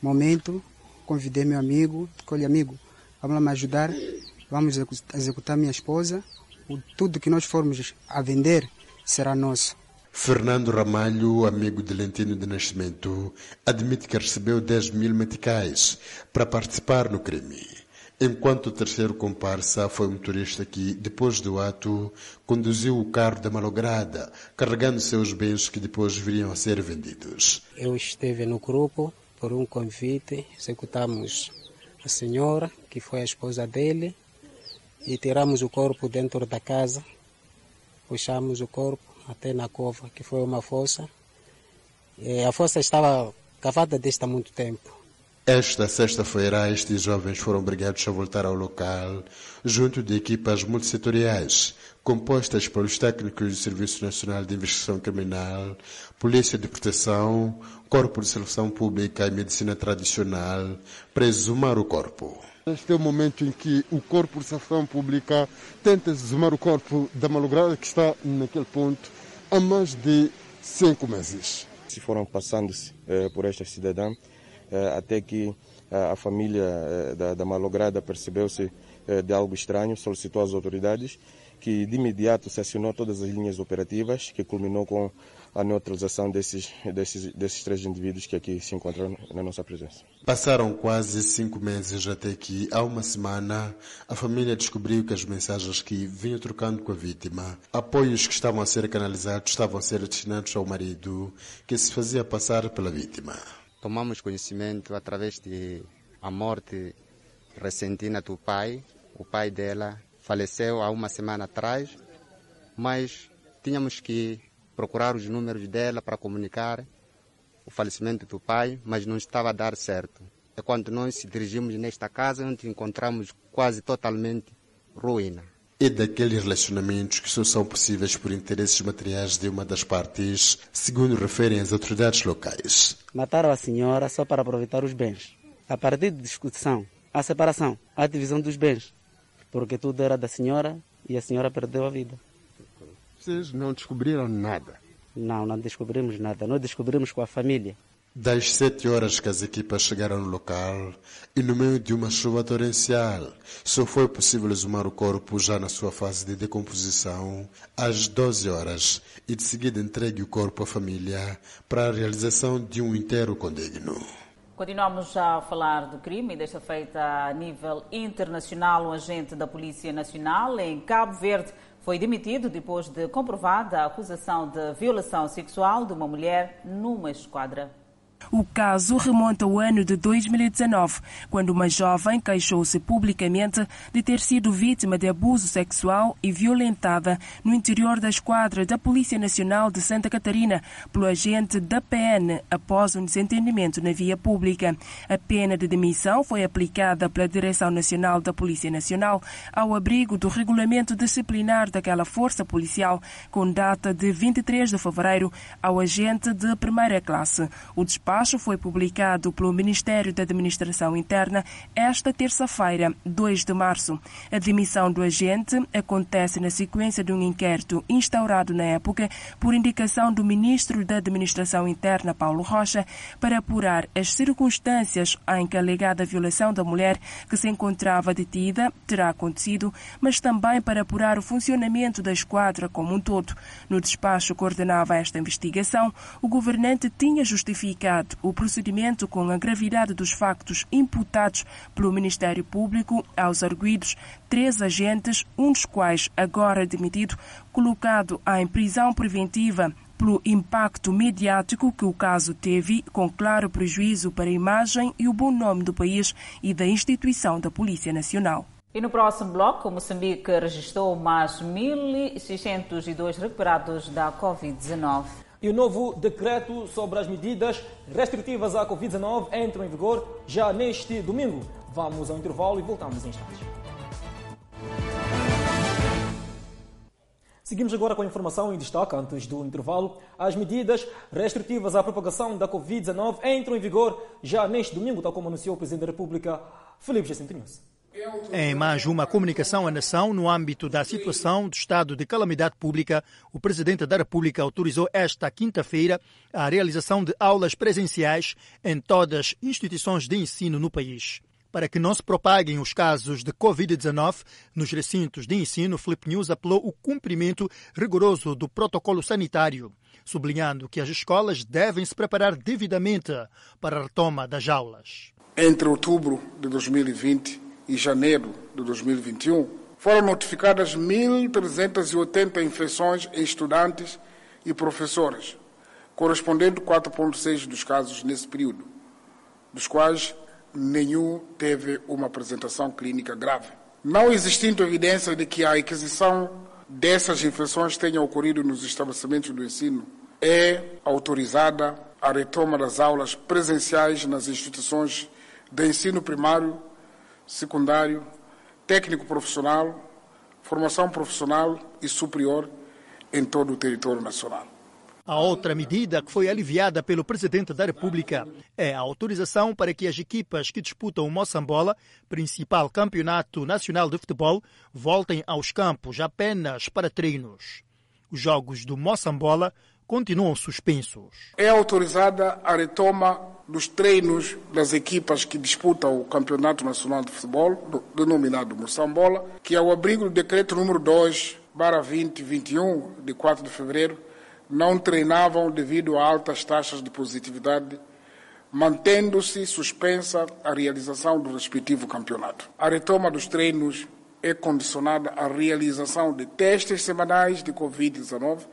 [SPEAKER 41] momento, convidei meu amigo, olha amigo, vamos lá me ajudar, vamos executar minha esposa, tudo que nós formos a vender será nosso.
[SPEAKER 40] Fernando Ramalho, amigo de Lentino de Nascimento, admite que recebeu 10 mil meticais para participar no crime. Enquanto o terceiro comparsa foi um motorista que, depois do ato, conduziu o carro da malograda, carregando seus bens que depois viriam a ser vendidos.
[SPEAKER 41] Eu estive no grupo por um convite, executamos a senhora, que foi a esposa dele, e tiramos o corpo dentro da casa, puxamos o corpo até na cova, que foi uma fossa. E a fossa estava cavada desde há muito tempo.
[SPEAKER 40] Esta sexta-feira, estes jovens foram obrigados a voltar ao local, junto de equipas multissetoriais, compostas pelos técnicos do Serviço Nacional de Investigação Criminal, Polícia de Proteção, Corpo de Seleção Pública e Medicina Tradicional, para exumar o corpo.
[SPEAKER 42] Este é o momento em que o Corpo de Seleção Pública tenta exumar o corpo da malograda que está naquele ponto há mais de cinco meses.
[SPEAKER 43] Se foram passando-se eh, por esta cidadã, eh, até que eh, a família eh, da, da malograda percebeu-se eh, de algo estranho, solicitou às autoridades que de imediato se acionou todas as linhas operativas, que culminou com a neutralização desses, desses, desses três indivíduos que aqui se encontram na nossa presença.
[SPEAKER 40] Passaram quase cinco meses até que, há uma semana, a família descobriu que as mensagens que vinham trocando com a vítima, apoios que estavam a ser canalizados, estavam a ser destinados ao marido, que se fazia passar pela vítima.
[SPEAKER 44] Tomamos conhecimento através de a morte recentina do pai. O pai dela faleceu há uma semana atrás, mas tínhamos que procurar os números dela para comunicar o falecimento do pai, mas não estava a dar certo. É quando nós se dirigimos nesta casa, onde encontramos quase totalmente ruína.
[SPEAKER 40] E daqueles relacionamentos que só são possíveis por interesses materiais de uma das partes, segundo referem as autoridades locais.
[SPEAKER 41] Mataram a senhora só para aproveitar os bens. A partir de discussão, a separação, a divisão dos bens, porque tudo era da senhora e a senhora perdeu a vida.
[SPEAKER 42] Vocês não descobriram nada?
[SPEAKER 41] Não, não descobrimos nada. Nós descobrimos com a família.
[SPEAKER 40] Das sete horas que as equipas chegaram no local e no meio de uma chuva torrencial, só foi possível exumar o corpo já na sua fase de decomposição às 12 horas e de seguida entregue o corpo à família para a realização de um inteiro condigno.
[SPEAKER 1] Continuamos a falar do crime, desta feita a nível internacional. Um agente da Polícia Nacional em Cabo Verde foi demitido depois de comprovada a acusação de violação sexual de uma mulher numa esquadra.
[SPEAKER 45] O caso remonta ao ano de 2019, quando uma jovem queixou-se publicamente de ter sido vítima de abuso sexual e violentada no interior da esquadra da Polícia Nacional de Santa Catarina pelo agente da PN após um desentendimento na via pública. A pena de demissão foi aplicada pela Direção Nacional da Polícia Nacional ao abrigo do regulamento disciplinar daquela força policial, com data de 23 de fevereiro, ao agente de primeira classe. O despacho despacho foi publicado pelo Ministério da Administração Interna esta terça-feira, 2 de março. A demissão do agente acontece na sequência de um inquérito instaurado na época por indicação do Ministro da Administração Interna, Paulo Rocha, para apurar as circunstâncias em que a alegada violação da mulher que se encontrava detida terá acontecido, mas também para apurar o funcionamento da esquadra como um todo. No despacho que coordenava esta investigação, o governante tinha justificado o procedimento com a gravidade dos factos imputados pelo Ministério Público aos arguídos três agentes, um dos quais agora demitido, colocado em prisão preventiva pelo impacto mediático que o caso teve, com claro prejuízo para a imagem e o bom nome do país e da instituição da Polícia Nacional.
[SPEAKER 1] E no próximo bloco, Moçambique registrou mais 1.602 recuperados da Covid-19.
[SPEAKER 2] E o novo decreto sobre as medidas restritivas à Covid-19 entra em vigor já neste domingo. Vamos ao intervalo e voltamos em instantes. Seguimos agora com a informação em destaque antes do intervalo. As medidas restritivas à propagação da Covid-19 entram em vigor já neste domingo, tal como anunciou o Presidente da República, Felipe Jacinto News.
[SPEAKER 3] Em mais uma comunicação à nação no âmbito da situação do estado de calamidade pública, o Presidente da República autorizou esta quinta-feira a realização de aulas presenciais em todas as instituições de ensino no país. Para que não se propaguem os casos de Covid-19 nos recintos de ensino, Flip News apelou o cumprimento rigoroso do protocolo sanitário, sublinhando que as escolas devem se preparar devidamente para a retoma das aulas.
[SPEAKER 46] Entre outubro de 2020 e janeiro de 2021, foram notificadas 1.380 infecções em estudantes e professores, correspondendo a 4,6% dos casos nesse período, dos quais nenhum teve uma apresentação clínica grave. Não existindo evidência de que a aquisição dessas infecções tenha ocorrido nos estabelecimentos do ensino, é autorizada a retoma das aulas presenciais nas instituições de ensino primário secundário, técnico profissional, formação profissional e superior em todo o território nacional.
[SPEAKER 3] A outra medida que foi aliviada pelo Presidente da República é a autorização para que as equipas que disputam o Moçambola, principal campeonato nacional de futebol, voltem aos campos apenas para treinos. Os jogos do Moçambola continuam suspensos.
[SPEAKER 46] É autorizada a retoma dos treinos das equipas que disputam o Campeonato Nacional de Futebol, denominado Moçambola, que é o abrigo do decreto número 2, 2021, de 4 de fevereiro, não treinavam devido a altas taxas de positividade, mantendo-se suspensa a realização do respectivo campeonato. A retoma dos treinos é condicionada à realização de testes semanais de Covid-19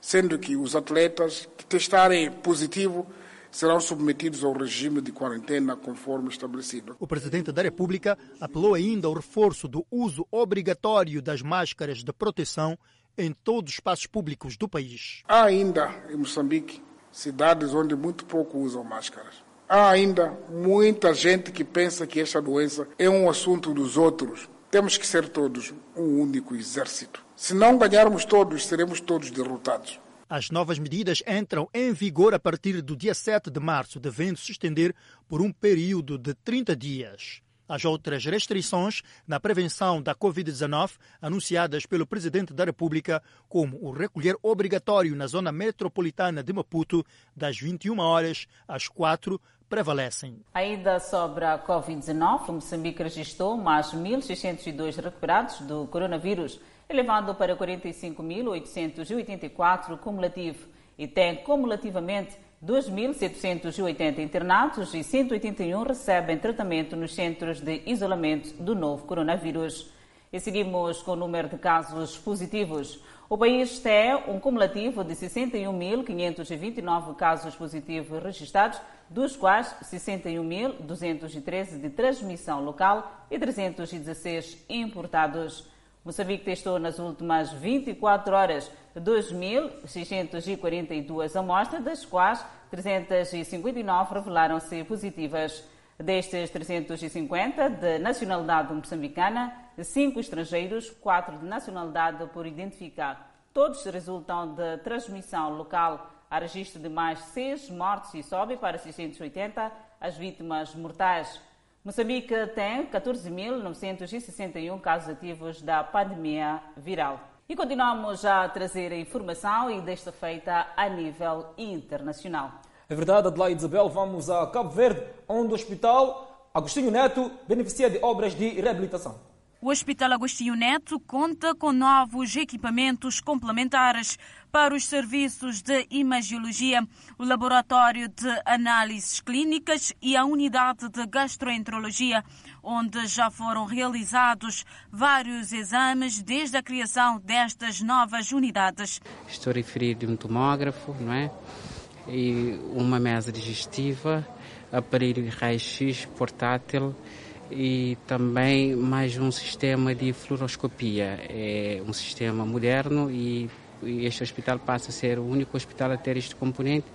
[SPEAKER 46] sendo que os atletas que testarem positivo serão submetidos ao regime de quarentena conforme estabelecido.
[SPEAKER 3] O presidente da República apelou ainda ao reforço do uso obrigatório das máscaras de proteção em todos os espaços públicos do país.
[SPEAKER 46] Há ainda em Moçambique cidades onde muito pouco usam máscaras. Há ainda muita gente que pensa que esta doença é um assunto dos outros. Temos que ser todos um único exército. Se não ganharmos todos, seremos todos derrotados.
[SPEAKER 3] As novas medidas entram em vigor a partir do dia 7 de março, devendo se estender por um período de 30 dias. As outras restrições na prevenção da Covid-19, anunciadas pelo Presidente da República, como o recolher obrigatório na zona metropolitana de Maputo, das 21 horas às 4 prevalecem.
[SPEAKER 1] Ainda sobre a Covid-19, Moçambique registrou mais 1.602 recuperados do coronavírus elevando para 45.884 cumulativo e tem cumulativamente 2.780 internados e 181 recebem tratamento nos centros de isolamento do novo coronavírus. E seguimos com o número de casos positivos. O país tem um cumulativo de 61.529 casos positivos registrados, dos quais 61.213 de transmissão local e 316 importados. Moçambique testou nas últimas 24 horas 2.642 amostras, das quais 359 revelaram-se positivas. Destes 350 de nacionalidade moçambicana, 5 estrangeiros, 4 de nacionalidade por identificar. Todos resultam de transmissão local. Há registro de mais seis mortes e sobe para 680 as vítimas mortais. Moçambique tem 14.961 casos ativos da pandemia viral. E continuamos a trazer a informação e desta feita a nível internacional.
[SPEAKER 2] É verdade, Adelaide Isabel, vamos a Cabo Verde, onde o Hospital Agostinho Neto beneficia de obras de reabilitação.
[SPEAKER 47] O Hospital Agostinho Neto conta com novos equipamentos complementares para os serviços de imagiologia, o laboratório de análises clínicas e a unidade de gastroenterologia, onde já foram realizados vários exames desde a criação destas novas unidades.
[SPEAKER 48] Estou a referir de um tomógrafo, não é? E uma mesa digestiva, aparelho raio-x portátil e também mais um sistema de fluoroscopia. É um sistema moderno e este hospital passa a ser o único hospital a ter este componente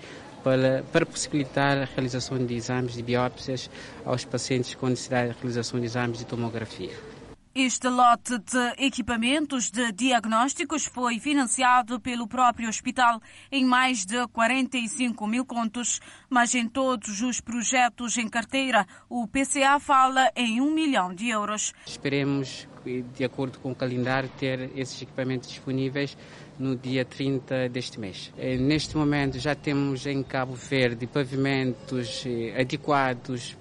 [SPEAKER 48] para, para possibilitar a realização de exames de biópsias aos pacientes com necessidade de realização de exames de tomografia.
[SPEAKER 47] Este lote de equipamentos de diagnósticos foi financiado pelo próprio hospital em mais de 45 mil contos, mas em todos os projetos em carteira, o PCA fala em um milhão de euros.
[SPEAKER 48] Esperemos, de acordo com o calendário, ter esses equipamentos disponíveis no dia 30 deste mês. Eh, neste momento já temos em Cabo Verde pavimentos eh, adequados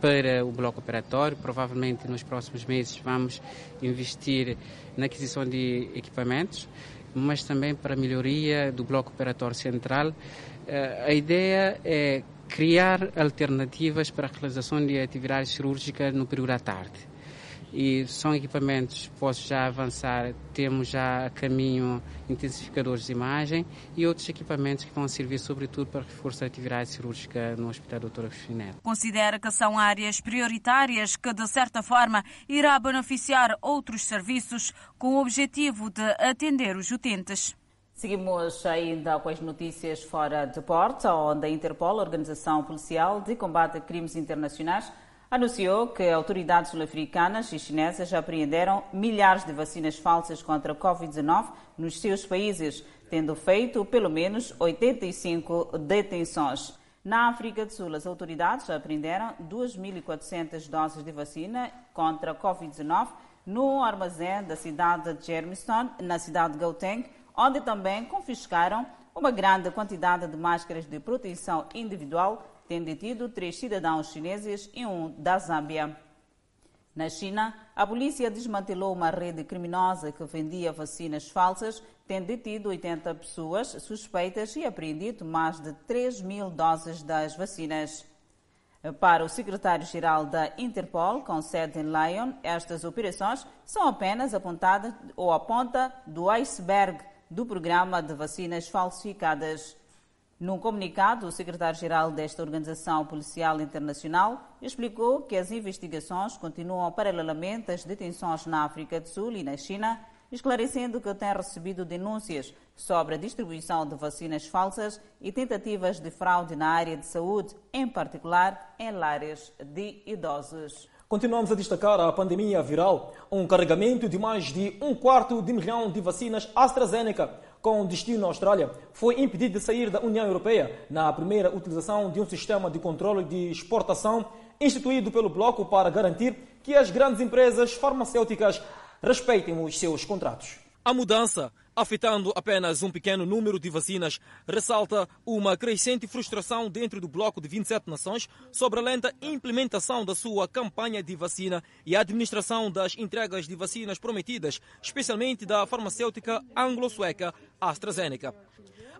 [SPEAKER 48] para o bloco operatório. Provavelmente nos próximos meses vamos investir na aquisição de equipamentos, mas também para a melhoria do bloco operatório central. Eh, a ideia é criar alternativas para a realização de atividades cirúrgicas no período da tarde e são equipamentos, posso já avançar, temos já a caminho intensificadores de imagem e outros equipamentos que vão servir sobretudo para reforçar a atividade cirúrgica no Hospital Dr. Agostinho
[SPEAKER 47] Considera que são áreas prioritárias que, de certa forma, irá beneficiar outros serviços com o objetivo de atender os utentes.
[SPEAKER 1] Seguimos ainda com as notícias fora de porta, onde a Interpol, a Organização Policial de Combate a Crimes Internacionais, anunciou que autoridades sul-africanas e chinesas já apreenderam milhares de vacinas falsas contra a Covid-19 nos seus países, tendo feito pelo menos 85 detenções. Na África do Sul, as autoridades apreenderam 2.400 doses de vacina contra a Covid-19 no armazém da cidade de Germiston, na cidade de Gauteng, onde também confiscaram uma grande quantidade de máscaras de proteção individual tem detido três cidadãos chineses e um da Zâmbia. Na China, a polícia desmantelou uma rede criminosa que vendia vacinas falsas, tem detido 80 pessoas suspeitas e apreendido mais de 3 mil doses das vacinas. Para o secretário-geral da Interpol, com sede em Lyon, estas operações são apenas apontadas ou a ponta do iceberg do programa de vacinas falsificadas. Num comunicado, o secretário-geral desta organização policial internacional explicou que as investigações continuam paralelamente às detenções na África do Sul e na China, esclarecendo que tem recebido denúncias sobre a distribuição de vacinas falsas e tentativas de fraude na área de saúde, em particular em lares de idosos.
[SPEAKER 2] Continuamos a destacar a pandemia viral. Um carregamento de mais de um quarto de milhão de vacinas AstraZeneca com destino na Austrália, foi impedido de sair da União Europeia na primeira utilização de um sistema de controle de exportação instituído pelo Bloco para garantir que as grandes empresas farmacêuticas respeitem os seus contratos. A mudança afetando apenas um pequeno número de vacinas, ressalta uma crescente frustração dentro do bloco de 27 nações sobre a lenta implementação da sua campanha de vacina e a administração das entregas de vacinas prometidas, especialmente da farmacêutica anglo-sueca AstraZeneca.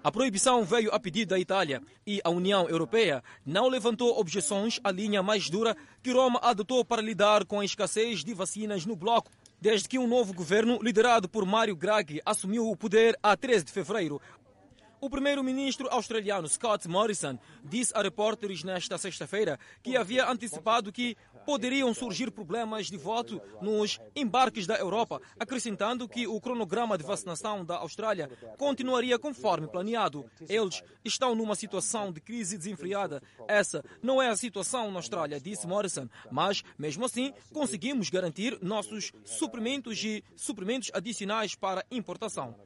[SPEAKER 2] A proibição veio a pedido da Itália e a União Europeia não levantou objeções à linha mais dura que Roma adotou para lidar com a escassez de vacinas no bloco desde que um novo governo, liderado por Mário Draghi, assumiu o poder a 13 de fevereiro. O primeiro-ministro australiano Scott Morrison disse a repórteres nesta sexta-feira que havia antecipado que poderiam surgir problemas de voto nos embarques da Europa, acrescentando que o cronograma de vacinação da Austrália continuaria conforme planeado. Eles estão numa situação de crise desenfreada. Essa não é a situação na Austrália, disse Morrison, mas mesmo assim conseguimos garantir nossos suprimentos e suprimentos adicionais para importação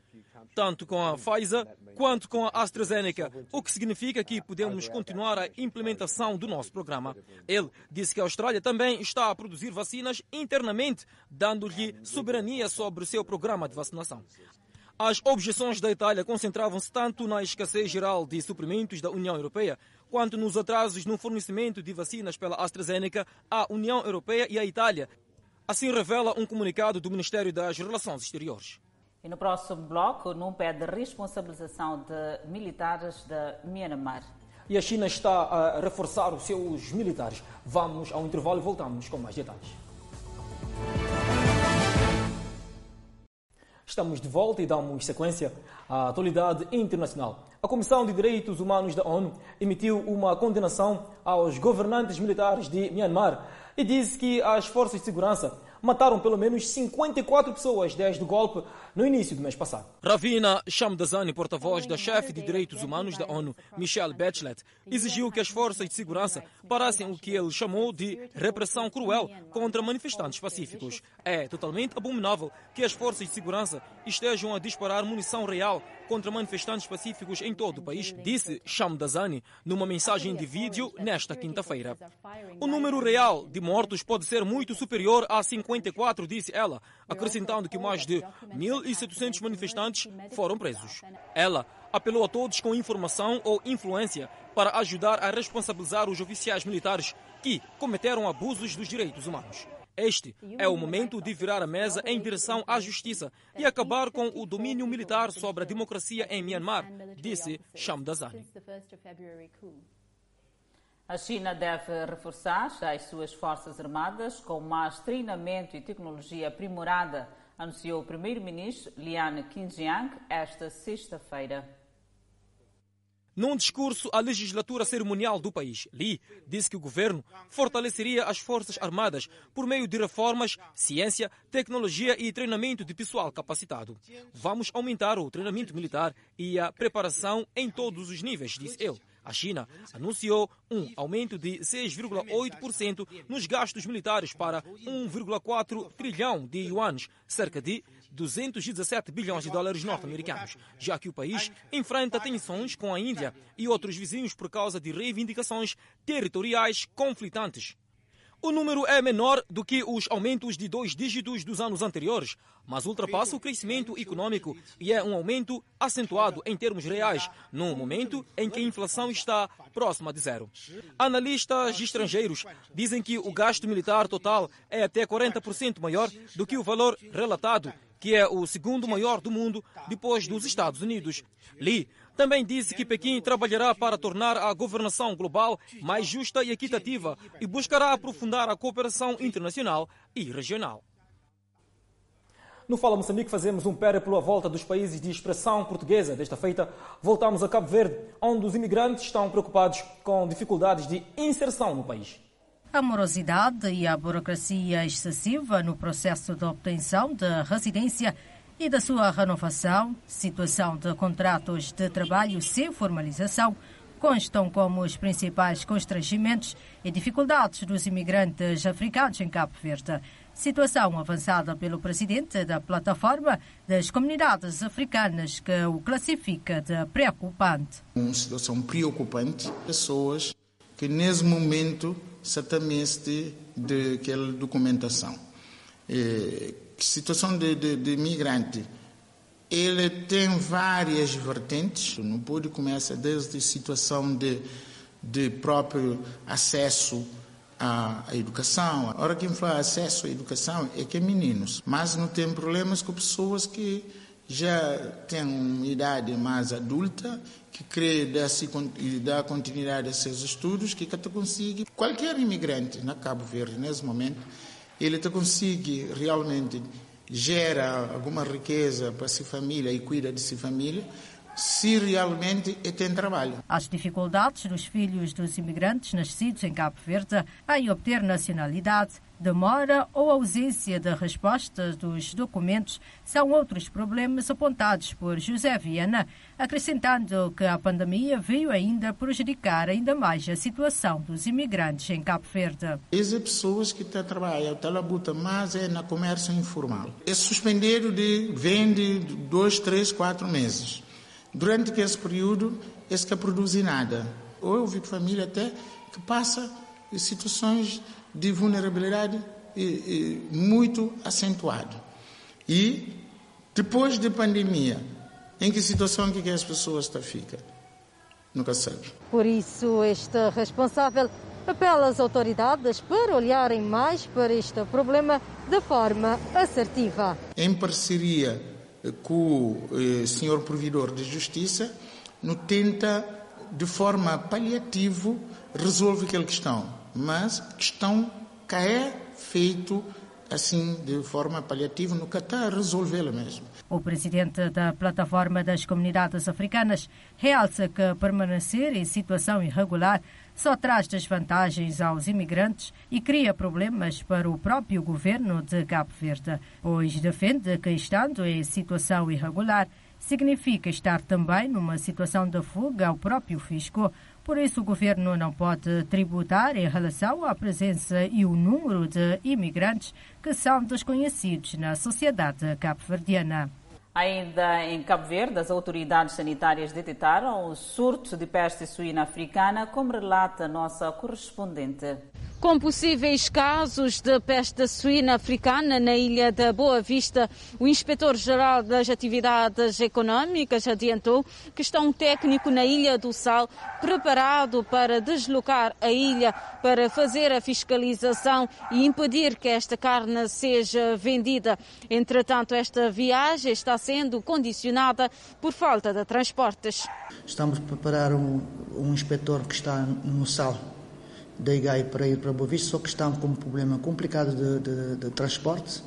[SPEAKER 2] tanto com a Pfizer quanto com a AstraZeneca, o que significa que podemos continuar a implementação do nosso programa. Ele disse que a Austrália também está a produzir vacinas internamente, dando-lhe soberania sobre o seu programa de vacinação. As objeções da Itália concentravam-se tanto na escassez geral de suprimentos da União Europeia, quanto nos atrasos no fornecimento de vacinas pela AstraZeneca à União Europeia e à Itália. Assim revela um comunicado do Ministério das Relações Exteriores.
[SPEAKER 1] E no próximo bloco, num pede responsabilização de militares da Myanmar.
[SPEAKER 2] E a China está a reforçar os seus militares. Vamos ao intervalo e voltamos com mais detalhes. Estamos de volta e damos sequência à atualidade internacional. A Comissão de Direitos Humanos da ONU emitiu uma condenação aos governantes militares de Myanmar e disse que as forças de segurança mataram pelo menos 54 pessoas desde o golpe no início do mês passado. Ravina Shamdazani, porta-voz da chefe de direitos humanos da ONU, Michelle Bachelet, exigiu que as forças de segurança parassem o que ele chamou de repressão cruel contra manifestantes pacíficos. É totalmente abominável que as forças de segurança estejam a disparar munição real contra manifestantes pacíficos em todo o país, disse Shamdazani numa mensagem de vídeo nesta quinta-feira. O número real de mortos pode ser muito superior a 54, disse ela, acrescentando que mais de 1.700 manifestantes foram presos. Ela apelou a todos com informação ou influência para ajudar a responsabilizar os oficiais militares que cometeram abusos dos direitos humanos. Este é o momento de virar a mesa em direção à justiça e acabar com o domínio militar sobre a democracia em Myanmar, disse Shamdazani.
[SPEAKER 1] A China deve reforçar as suas forças armadas com mais treinamento e tecnologia aprimorada, anunciou o primeiro-ministro Lian Qingjiang esta sexta-feira.
[SPEAKER 2] Num discurso à legislatura cerimonial do país, Li disse que o governo fortaleceria as forças armadas por meio de reformas, ciência, tecnologia e treinamento de pessoal capacitado. Vamos aumentar o treinamento militar e a preparação em todos os níveis, disse ele. A China anunciou um aumento de 6,8% nos gastos militares para 1,4 trilhão de yuans, cerca de 217 bilhões de dólares norte-americanos, já que o país enfrenta tensões com a Índia e outros vizinhos por causa de reivindicações territoriais conflitantes. O número é menor do que os aumentos de dois dígitos dos anos anteriores, mas ultrapassa o crescimento econômico e é um aumento acentuado em termos reais, num momento em que a inflação está próxima de zero. Analistas estrangeiros dizem que o gasto militar total é até 40% maior do que o valor relatado, que é o segundo maior do mundo depois dos Estados Unidos. Li também disse que Pequim trabalhará para tornar a governação global mais justa e equitativa e buscará aprofundar a cooperação internacional e regional. No Fala Moçambique fazemos um périplo à volta dos países de expressão portuguesa. Desta feita, voltamos a Cabo Verde, onde os imigrantes estão preocupados com dificuldades de inserção no país.
[SPEAKER 49] A morosidade e a burocracia excessiva no processo de obtenção de residência e da sua renovação, situação de contratos de trabalho sem formalização, constam como os principais constrangimentos e dificuldades dos imigrantes africanos em Cabo Verde. Situação avançada pelo presidente da plataforma das comunidades africanas, que o classifica de preocupante.
[SPEAKER 50] Uma situação preocupante, pessoas que nesse momento se temem de aquela documentação. É, situação de, de, de migrante, ele tem várias vertentes. Não pode começar desde situação de, de próprio acesso à, à educação. A hora que fala acesso à educação é que é meninos, mas não tem problemas com pessoas que já têm uma idade mais adulta, que crê dar, dar continuidade a seus estudos, que até consegue. Qualquer imigrante na Cabo Verde, nesse momento, ele te consegue realmente gera alguma riqueza para sua família e cuida de sua família, se realmente tem trabalho.
[SPEAKER 49] As dificuldades dos filhos dos imigrantes nascidos em Cabo Verde em obter nacionalidade demora ou ausência de respostas dos documentos são outros problemas apontados por José Viana, acrescentando que a pandemia veio ainda prejudicar ainda mais a situação dos imigrantes em Cabo Verde.
[SPEAKER 50] Essas pessoas que estão trabalhando, estão labuta, mas é na comércio informal. É suspendido de vende dois, três, quatro meses. Durante esse período, esse que produz nada. Ou eu vi família até que passa situações de vulnerabilidade muito acentuado. E depois da pandemia, em que situação que as pessoas estão ficam? Nunca sabe.
[SPEAKER 51] Por isso, este responsável apela às autoridades para olharem mais para este problema de forma assertiva.
[SPEAKER 50] Em parceria o eh, senhor provedor de justiça, no tenta de forma paliativa resolver aquela questão, mas questão que é feito assim de forma paliativa, nunca está a resolvê-la mesmo.
[SPEAKER 49] O presidente da Plataforma das Comunidades Africanas realça que permanecer em situação irregular só traz desvantagens aos imigrantes e cria problemas para o próprio governo de Cabo Verde, pois defende que, estando em situação irregular, significa estar também numa situação de fuga ao próprio fisco. Por isso, o governo não pode tributar em relação à presença e o número de imigrantes que são desconhecidos na sociedade cabo-verdiana.
[SPEAKER 1] Ainda em Cabo Verde, as autoridades sanitárias detectaram o surto de peste suína africana, como relata a nossa correspondente
[SPEAKER 52] com possíveis casos de peste suína africana na ilha da Boa Vista. O inspetor-geral das Atividades Econômicas adiantou que está um técnico na Ilha do Sal preparado para deslocar a ilha para fazer a fiscalização e impedir que esta carne seja vendida. Entretanto, esta viagem está sendo condicionada por falta de transportes.
[SPEAKER 53] Estamos a preparar um, um inspetor que está no Sal da IGAI para ir para Boa Vista, só que estão com um problema complicado de, de, de transporte.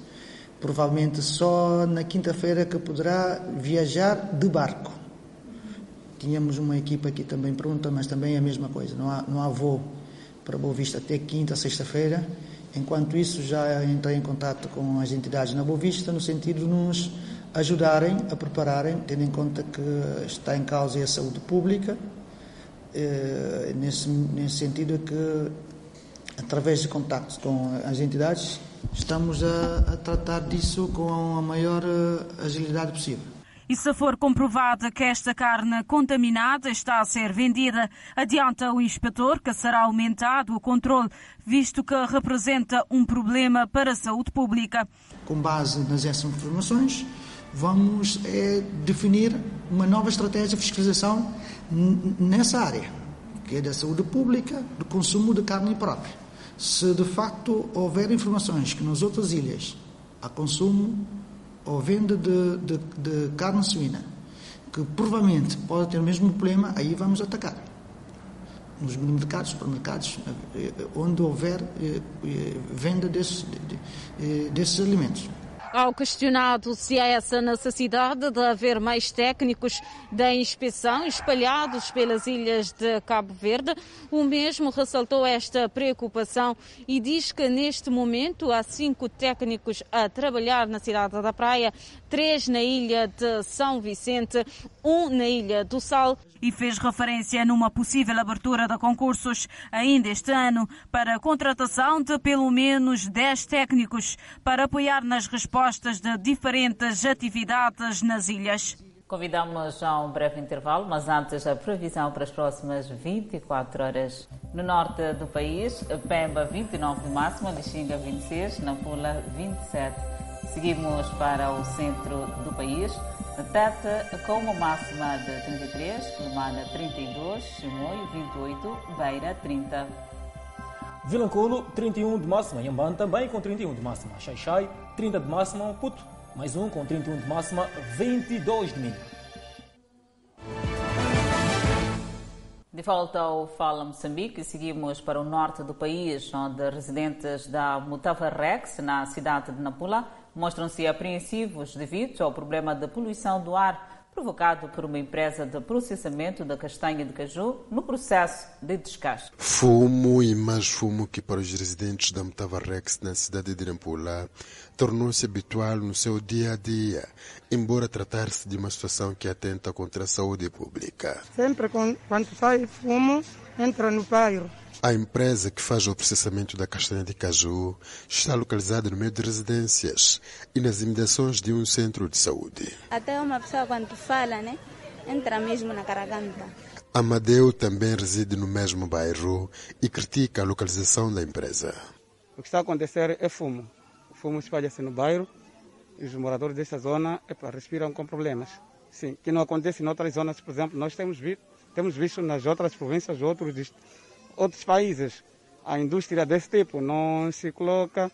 [SPEAKER 53] Provavelmente só na quinta-feira que poderá viajar de barco. Tínhamos uma equipa aqui também pronta, mas também é a mesma coisa. Não há, não há voo para Boa Vista até quinta, sexta-feira. Enquanto isso, já entrei em contato com as entidades na Boa Vista, no sentido de nos ajudarem a prepararem, tendo em conta que está em causa a saúde pública nesse, nesse sentido que, através de contactos com as entidades, estamos a, a tratar disso com a maior eh, agilidade possível.
[SPEAKER 47] E se for comprovada que esta carne contaminada está a ser vendida, adianta o inspetor que será aumentado o controle, visto que representa um problema para a saúde pública.
[SPEAKER 53] Com base nessas informações, vamos é, definir uma nova estratégia de fiscalização nessa área, que é da saúde pública, do consumo de carne própria. Se de facto houver informações que nas outras ilhas há consumo ou venda de, de, de carne suína, que provavelmente pode ter o mesmo problema, aí vamos atacar. Nos mercados, supermercados, eh, onde houver eh, eh, venda desses, desses alimentos.
[SPEAKER 52] Ao questionado se há essa necessidade de haver mais técnicos da inspeção espalhados pelas ilhas de Cabo Verde, o mesmo ressaltou esta preocupação e diz que neste momento há cinco técnicos a trabalhar na cidade da Praia, três na ilha de São Vicente, um na ilha do Sal.
[SPEAKER 47] E fez referência numa possível abertura de concursos ainda este ano para a contratação de pelo menos 10 técnicos para apoiar nas respostas de diferentes atividades nas ilhas.
[SPEAKER 1] Convidamos a um breve intervalo, mas antes a previsão para as próximas 24 horas. No norte do país, Pemba 29 de máxima, Lixinga 26, Nampula 27. Seguimos para o centro do país. Tete com uma máxima de 33, Lumana 32, Chimoio 28, Beira 30.
[SPEAKER 2] Vilanculo 31 de máxima, Yamban também com 31 de máxima, Xaixai 30 de máxima, Puto mais um com 31 de máxima, 22 de mínima.
[SPEAKER 1] De volta ao Fala Moçambique, seguimos para o norte do país, onde residentes da Mutavarrex, na cidade de Nampula, mostram-se apreensivos devido ao problema da poluição do ar provocado por uma empresa de processamento da castanha de caju no processo de descasque.
[SPEAKER 40] Fumo e mais fumo que para os residentes da Mutavarrex na cidade de Nampula tornou-se habitual no seu dia a dia, embora tratar-se de uma situação que atenta contra a saúde pública.
[SPEAKER 54] Sempre quando sai fumo, entra no bairro
[SPEAKER 40] a empresa que faz o processamento da castanha de caju está localizada no meio de residências e nas imediações de um centro de saúde.
[SPEAKER 55] Até uma pessoa quando fala, né?
[SPEAKER 56] entra mesmo na garganta.
[SPEAKER 40] Amadeu também reside no mesmo bairro e critica a localização da empresa.
[SPEAKER 57] O que está a acontecer é fumo. O fumo espalha-se no bairro e os moradores desta zona epa, respiram com problemas. Sim, que não acontece em outras zonas, por exemplo, nós temos visto, temos visto nas outras províncias, outros, outros países, a indústria desse tipo não se coloca,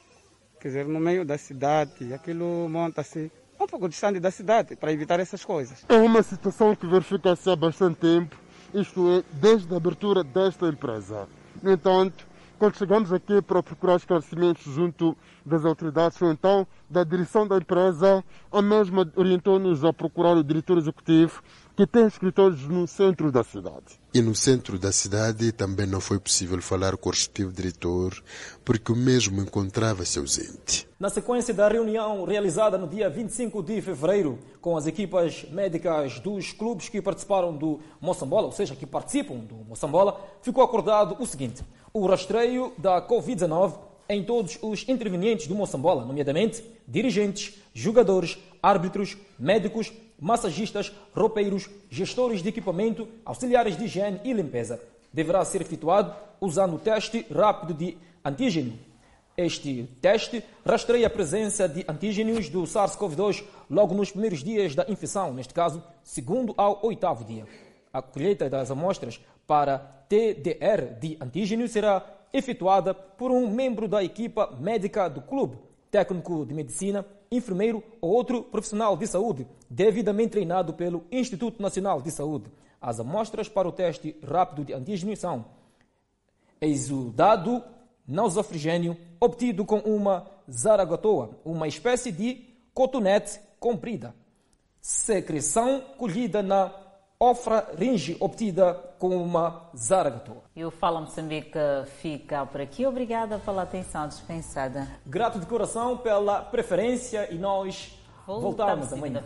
[SPEAKER 57] quer dizer, no meio da cidade, aquilo monta-se um pouco distante da cidade para evitar essas coisas.
[SPEAKER 42] É uma situação que verifica-se há bastante tempo, isto é, desde a abertura desta empresa. No entanto, quando chegamos aqui para procurar esclarecimentos junto das autoridades ou então da direção da empresa, a mesma orientou-nos a procurar o diretor executivo que tem escritórios no centro da cidade.
[SPEAKER 40] E no centro da cidade também não foi possível falar com o respectivo diretor, porque o mesmo encontrava-se ausente.
[SPEAKER 2] Na sequência da reunião realizada no dia 25 de fevereiro com as equipas médicas dos clubes que participaram do Moçambola, ou seja, que participam do Moçambola, ficou acordado o seguinte: o rastreio da Covid-19 em todos os intervenientes do Moçambola, nomeadamente dirigentes, jogadores, árbitros, médicos, massagistas, roupeiros, gestores de equipamento, auxiliares de higiene e limpeza. Deverá ser efetuado usando o teste rápido de antígeno. Este teste rastreia a presença de antígenos do SARS-CoV-2 logo nos primeiros dias da infecção, neste caso, segundo ao oitavo dia. A colheita das amostras para TDR de antígenos será efetuada por um membro da equipa médica do clube, técnico de medicina, enfermeiro ou outro profissional de saúde, devidamente treinado pelo Instituto Nacional de Saúde. As amostras para o teste rápido de antígenos são exudado nasofrigênio obtido com uma zaragatoa, uma espécie de cotonete comprida, secreção colhida na ofra-ringe obtida com uma zaragatoa.
[SPEAKER 1] E o Fala Moçambique fica por aqui. Obrigada pela atenção dispensada.
[SPEAKER 2] Grato de coração pela preferência e nós voltamos, voltamos amanhã.